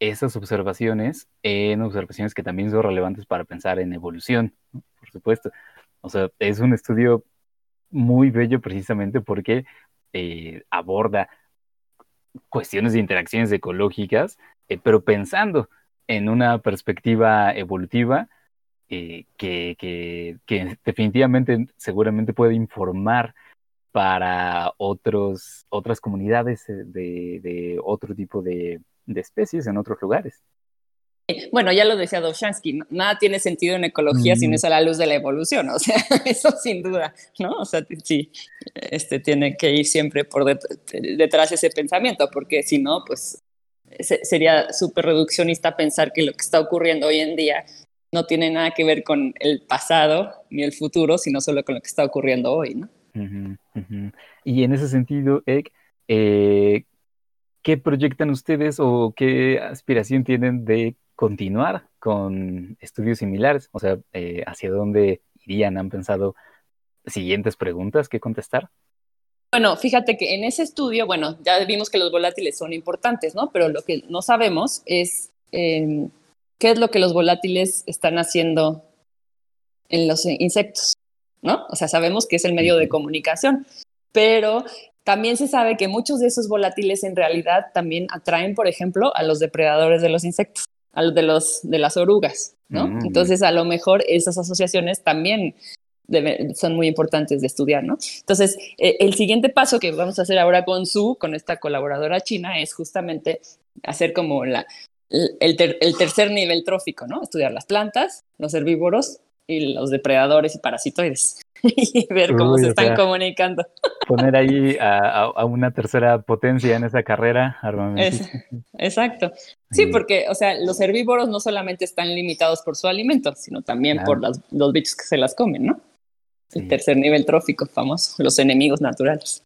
esas observaciones en observaciones que también son relevantes para pensar en evolución, por supuesto. O sea, es un estudio muy bello precisamente porque eh, aborda cuestiones de interacciones ecológicas, eh, pero pensando en una perspectiva evolutiva eh, que, que, definitivamente seguramente puede informar para otros, otras comunidades eh, de, de otro tipo de, de, especies en otros lugares. Bueno, ya lo decía Dovshansky, nada tiene sentido en ecología si no es a la luz de la evolución, o sea, eso sin duda, ¿no? O sea, sí, este tiene que ir siempre por detrás de ese pensamiento, porque si no, pues sería súper reduccionista pensar que lo que está ocurriendo hoy en día no tiene nada que ver con el pasado ni el futuro, sino solo con lo que está ocurriendo hoy, ¿no? Y en ese sentido, Ek, eh, ¿qué proyectan ustedes o qué aspiración tienen de continuar con estudios similares? O sea, eh, ¿hacia dónde irían? ¿Han pensado siguientes preguntas que contestar? Bueno, fíjate que en ese estudio, bueno, ya vimos que los volátiles son importantes, ¿no? Pero lo que no sabemos es em, qué es lo que los volátiles están haciendo en los insectos, ¿no? O sea, sabemos que es el medio de comunicación, pero también se sabe que muchos de esos volátiles en realidad también atraen, por ejemplo, a los depredadores de los insectos, a los de, los, de las orugas, ¿no? Mm. Entonces, a lo mejor esas asociaciones también son muy importantes de estudiar, ¿no? Entonces, eh, el siguiente paso que vamos a hacer ahora con Su, con esta colaboradora china, es justamente hacer como la, el, tercer nivel trófico, ¿no? Estudiar las plantas, los herbívoros y los depredadores y parasitoides y ver cómo se están comunicando. Poner ahí a, una tercera potencia en esa carrera armamental. exacto. Sí, porque, o sea, los herbívoros no solamente están limitados por su alimento, sino también por los bichos que se las comen, ¿no? El tercer nivel trófico famoso, los enemigos naturales.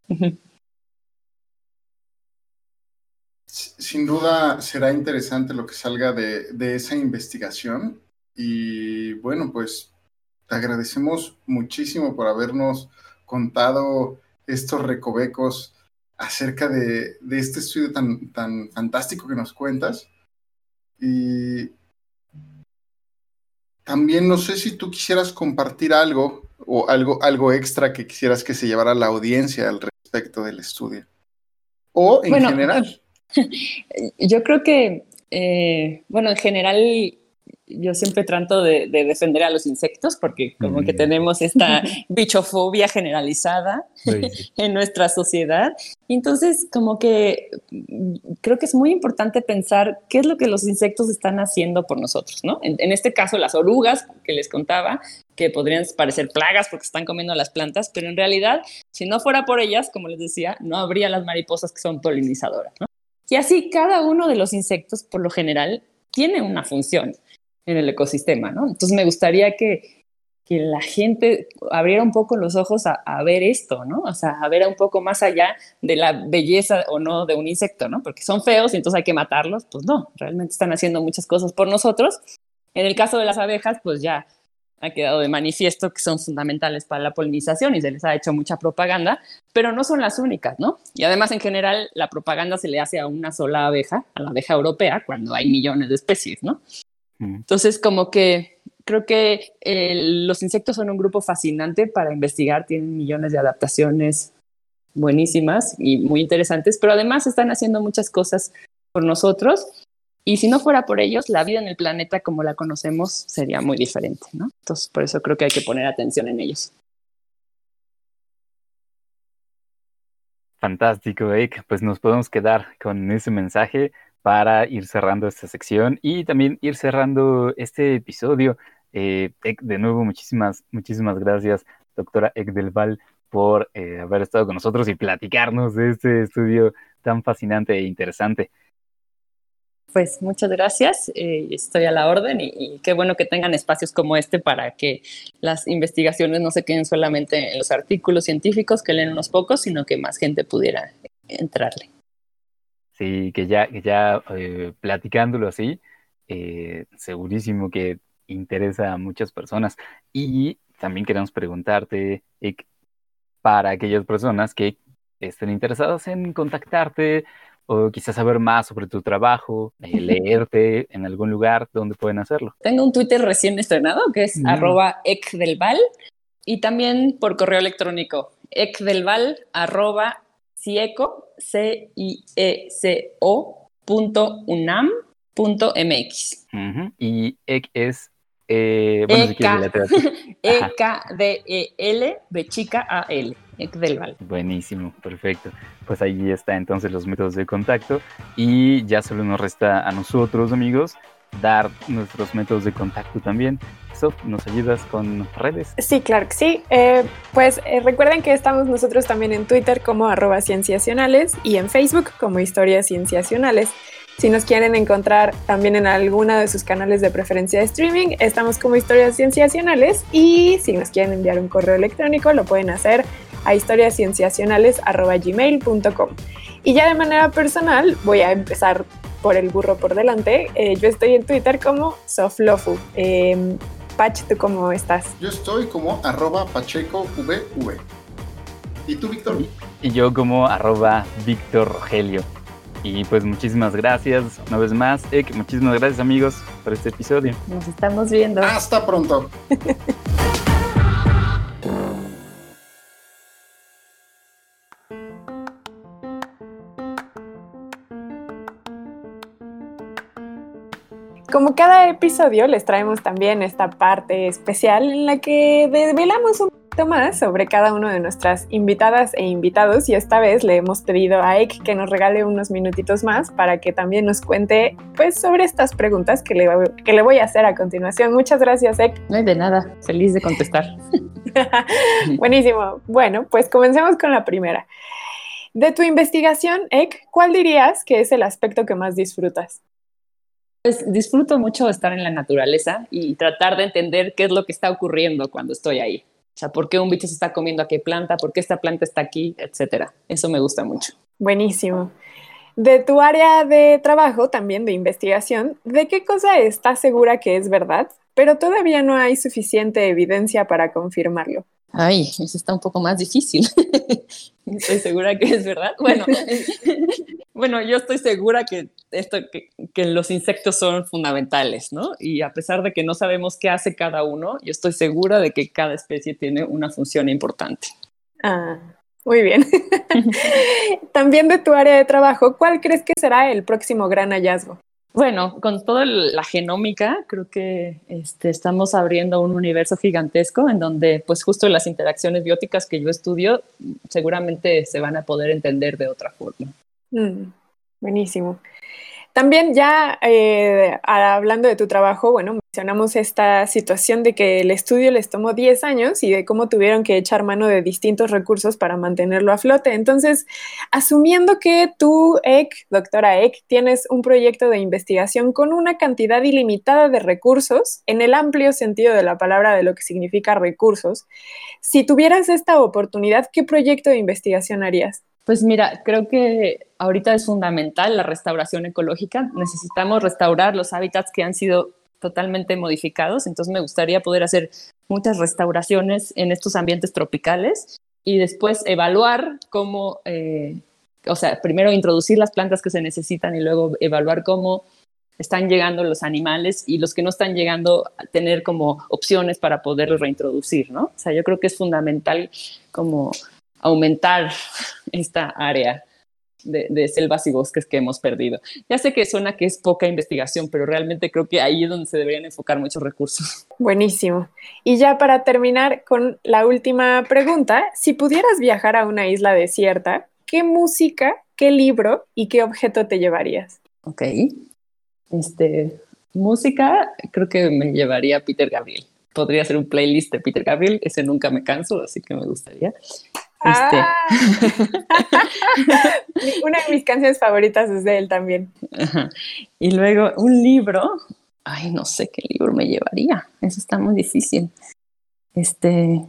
Sin duda será interesante lo que salga de, de, esa investigación y bueno, pues te agradecemos muchísimo por habernos contado estos recovecos acerca de, de este estudio tan, tan fantástico que nos cuentas. Y también no sé si tú quisieras compartir algo o algo, algo extra que quisieras que se llevara la audiencia al respecto del estudio. O en general. Yo creo que, eh, bueno, en general yo siempre trato de, defender a los insectos porque como que mm. tenemos esta bichofobia generalizada en nuestra sociedad. Entonces, como que mm, creo que es muy importante pensar qué es lo que los insectos están haciendo por nosotros, ¿no? En, en este caso, las orugas que les contaba, que podrían parecer plagas porque están comiendo las plantas, pero en realidad, si no fuera por ellas, como les decía, no habría las mariposas que son polinizadoras, ¿no? Y así cada uno de los insectos, por lo general, tiene una función en el ecosistema, ¿no? Entonces me gustaría que, que la gente abriera un poco los ojos a, ver esto, ¿no? O sea, a ver un poco más allá de la belleza o no de un insecto, ¿no? Porque son feos y entonces hay que matarlos. Pues no, realmente están haciendo muchas cosas por nosotros. En el caso de las abejas, pues ya ha quedado de manifiesto que son fundamentales para la polinización y se les ha hecho mucha propaganda, pero no son las únicas, ¿no? Y además, en general, la propaganda se le hace a una sola abeja, a la abeja europea, cuando hay millones de especies, ¿no? Entonces, como que creo que eh, los insectos son un grupo fascinante para investigar, tienen millones de adaptaciones buenísimas y muy interesantes, pero además están haciendo muchas cosas por nosotros. Y si no fuera por ellos, la vida en el planeta como la conocemos sería muy diferente, ¿no? Entonces, por eso creo que hay que poner atención en ellos. Fantástico, Ek. Pues nos podemos quedar con ese mensaje para ir cerrando esta sección y también ir cerrando este episodio. Eh, de nuevo, muchísimas, muchísimas gracias, doctora Ek del Val, por eh, haber estado con nosotros y platicarnos de este estudio tan fascinante e interesante. Pues muchas gracias, eh, estoy a la orden y, y, qué bueno que tengan espacios como este para que las investigaciones no se queden solamente en los artículos científicos que leen unos pocos, sino que más gente pudiera entrarle. Sí, que ya, que ya eh, platicándolo así, eh, segurísimo que interesa a muchas personas. Y también queremos preguntarte, para aquellas personas que estén interesadas en contactarte o quizás saber más sobre tu trabajo, eh, leerte en algún lugar, ¿dónde pueden hacerlo? Tengo un Twitter recién estrenado que es mm. arroba ecdelval y también por correo electrónico ecdelval arroba cieco, c i e c o punto unam punto mx. Y EC es... Eh, bueno, e K D E L B chica A L. EC del Val. Buenísimo, perfecto. Pues ahí está entonces los métodos de contacto y ya solo nos resta a nosotros, amigos, dar nuestros métodos de contacto también. ¿Nos ayudas con redes? Sí, claro que sí. Eh, pues eh, recuerden que estamos nosotros también en Twitter como arroba cienciacionales y en Facebook como historias cienciacionales. Si nos quieren encontrar también en alguna de sus canales de preferencia de streaming, estamos como historias cienciacionales y si nos quieren enviar un correo electrónico lo pueden hacer a historiascienciacionales.gmail.com. Y ya de manera personal voy a empezar por el burro por delante. Eh, yo estoy en Twitter como Soflofu. Eh, Pach, ¿tú cómo estás? Yo estoy como arroba pachecovv. ¿Y tú, Víctor? Y yo como arroba Víctor Rogelio. Y pues muchísimas gracias una vez más. Ek, muchísimas gracias amigos por este episodio. Nos estamos viendo. Hasta pronto. Como cada episodio, les traemos también esta parte especial en la que desvelamos un poquito más sobre cada uno de nuestras invitadas e invitados y esta vez le hemos pedido a Ek que nos regale unos minutitos más para que también nos cuente pues sobre estas preguntas que le, que le voy a hacer a continuación. Muchas gracias, Ek. No hay de nada, feliz de contestar. Buenísimo. Bueno, pues comencemos con la primera. De tu investigación, Ek, ¿cuál dirías que es el aspecto que más disfrutas? Pues disfruto mucho estar en la naturaleza y tratar de entender qué es lo que está ocurriendo cuando estoy ahí. O sea, por qué un bicho se está comiendo a qué planta, por qué esta planta está aquí, etcétera. Eso me gusta mucho. Buenísimo. De tu área de trabajo, también de investigación, ¿de qué cosa estás segura que es verdad, pero todavía no hay suficiente evidencia para confirmarlo? Ay, eso está un poco más difícil. Estoy segura que es verdad. Bueno, Bueno, yo estoy segura que, esto, que, los insectos son fundamentales, ¿no? Y a pesar de que no sabemos qué hace cada uno, yo estoy segura de que cada especie tiene una función importante. Ah, muy bien. También de tu área de trabajo, ¿cuál crees que será el próximo gran hallazgo? Bueno, con toda la genómica, creo que este, estamos abriendo un universo gigantesco en donde, pues, justo las interacciones bióticas que yo estudio seguramente se van a poder entender de otra forma. Mm, buenísimo. También ya eh, hablando de tu trabajo, bueno, mencionamos esta situación de que el estudio les tomó 10 años y de cómo tuvieron que echar mano de distintos recursos para mantenerlo a flote. Entonces, asumiendo que tú, Ek, doctora Ek, tienes un proyecto de investigación con una cantidad ilimitada de recursos, en el amplio sentido de la palabra de lo que significa recursos, si tuvieras esta oportunidad, ¿qué proyecto de investigación harías? Pues mira, creo que ahorita es fundamental la restauración ecológica. Necesitamos restaurar los hábitats que han sido totalmente modificados. Entonces me gustaría poder hacer muchas restauraciones en estos ambientes tropicales y después evaluar cómo, eh, o sea, primero introducir las plantas que se necesitan y luego evaluar cómo están llegando los animales y los que no están llegando a tener como opciones para poderlos reintroducir, ¿no? O sea, yo creo que es fundamental como aumentar esta área de, selvas y bosques que hemos perdido. Ya sé que suena que es poca investigación, pero realmente creo que ahí es donde se deberían enfocar muchos recursos. Buenísimo. Y ya para terminar con la última pregunta, si pudieras viajar a una isla desierta, ¿qué música, qué libro y qué objeto te llevarías? Ok. Este, música, creo que me llevaría Peter Gabriel. Podría ser un playlist de Peter Gabriel, ese nunca me canso, así que me gustaría. Este. Ah. Una de mis canciones favoritas es de él también. Y luego un libro. Ay, no sé qué libro me llevaría. Eso está muy difícil. Este,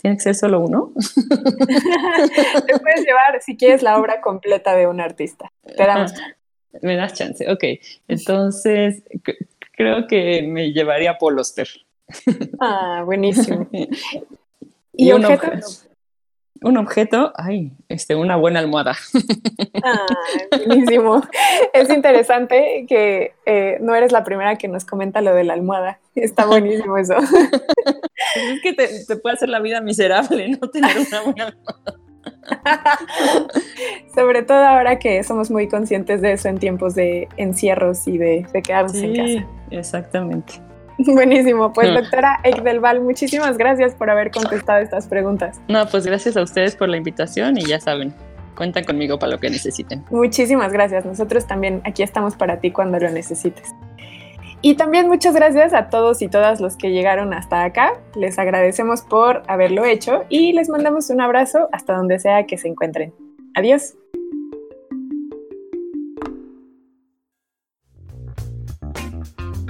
¿tiene que ser solo uno? Te puedes llevar, si quieres, la obra completa de un artista. Te damos. Me das chance. Ok. Entonces, creo que me llevaría a Paul Ah, buenísimo. ¿Y, objetos? un objeto, ay, este, una buena almohada. Ah, buenísimo. Es interesante que eh, no eres la primera que nos comenta lo de la almohada. Está buenísimo eso. Es que te, puede hacer la vida miserable no tener una buena almohada. Sobre todo ahora que somos muy conscientes de eso en tiempos de encierros y de, de quedarnos en casa. Exactamente. Buenísimo, pues hmm. doctora Ekdelval, muchísimas gracias por haber contestado estas preguntas. No, pues gracias a ustedes por la invitación y ya saben, cuentan conmigo para lo que necesiten. Muchísimas gracias, nosotros también aquí estamos para ti cuando lo necesites. Y también muchas gracias a todos y todas los que llegaron hasta acá. Les agradecemos por haberlo hecho y les mandamos un abrazo hasta donde sea que se encuentren. Adiós.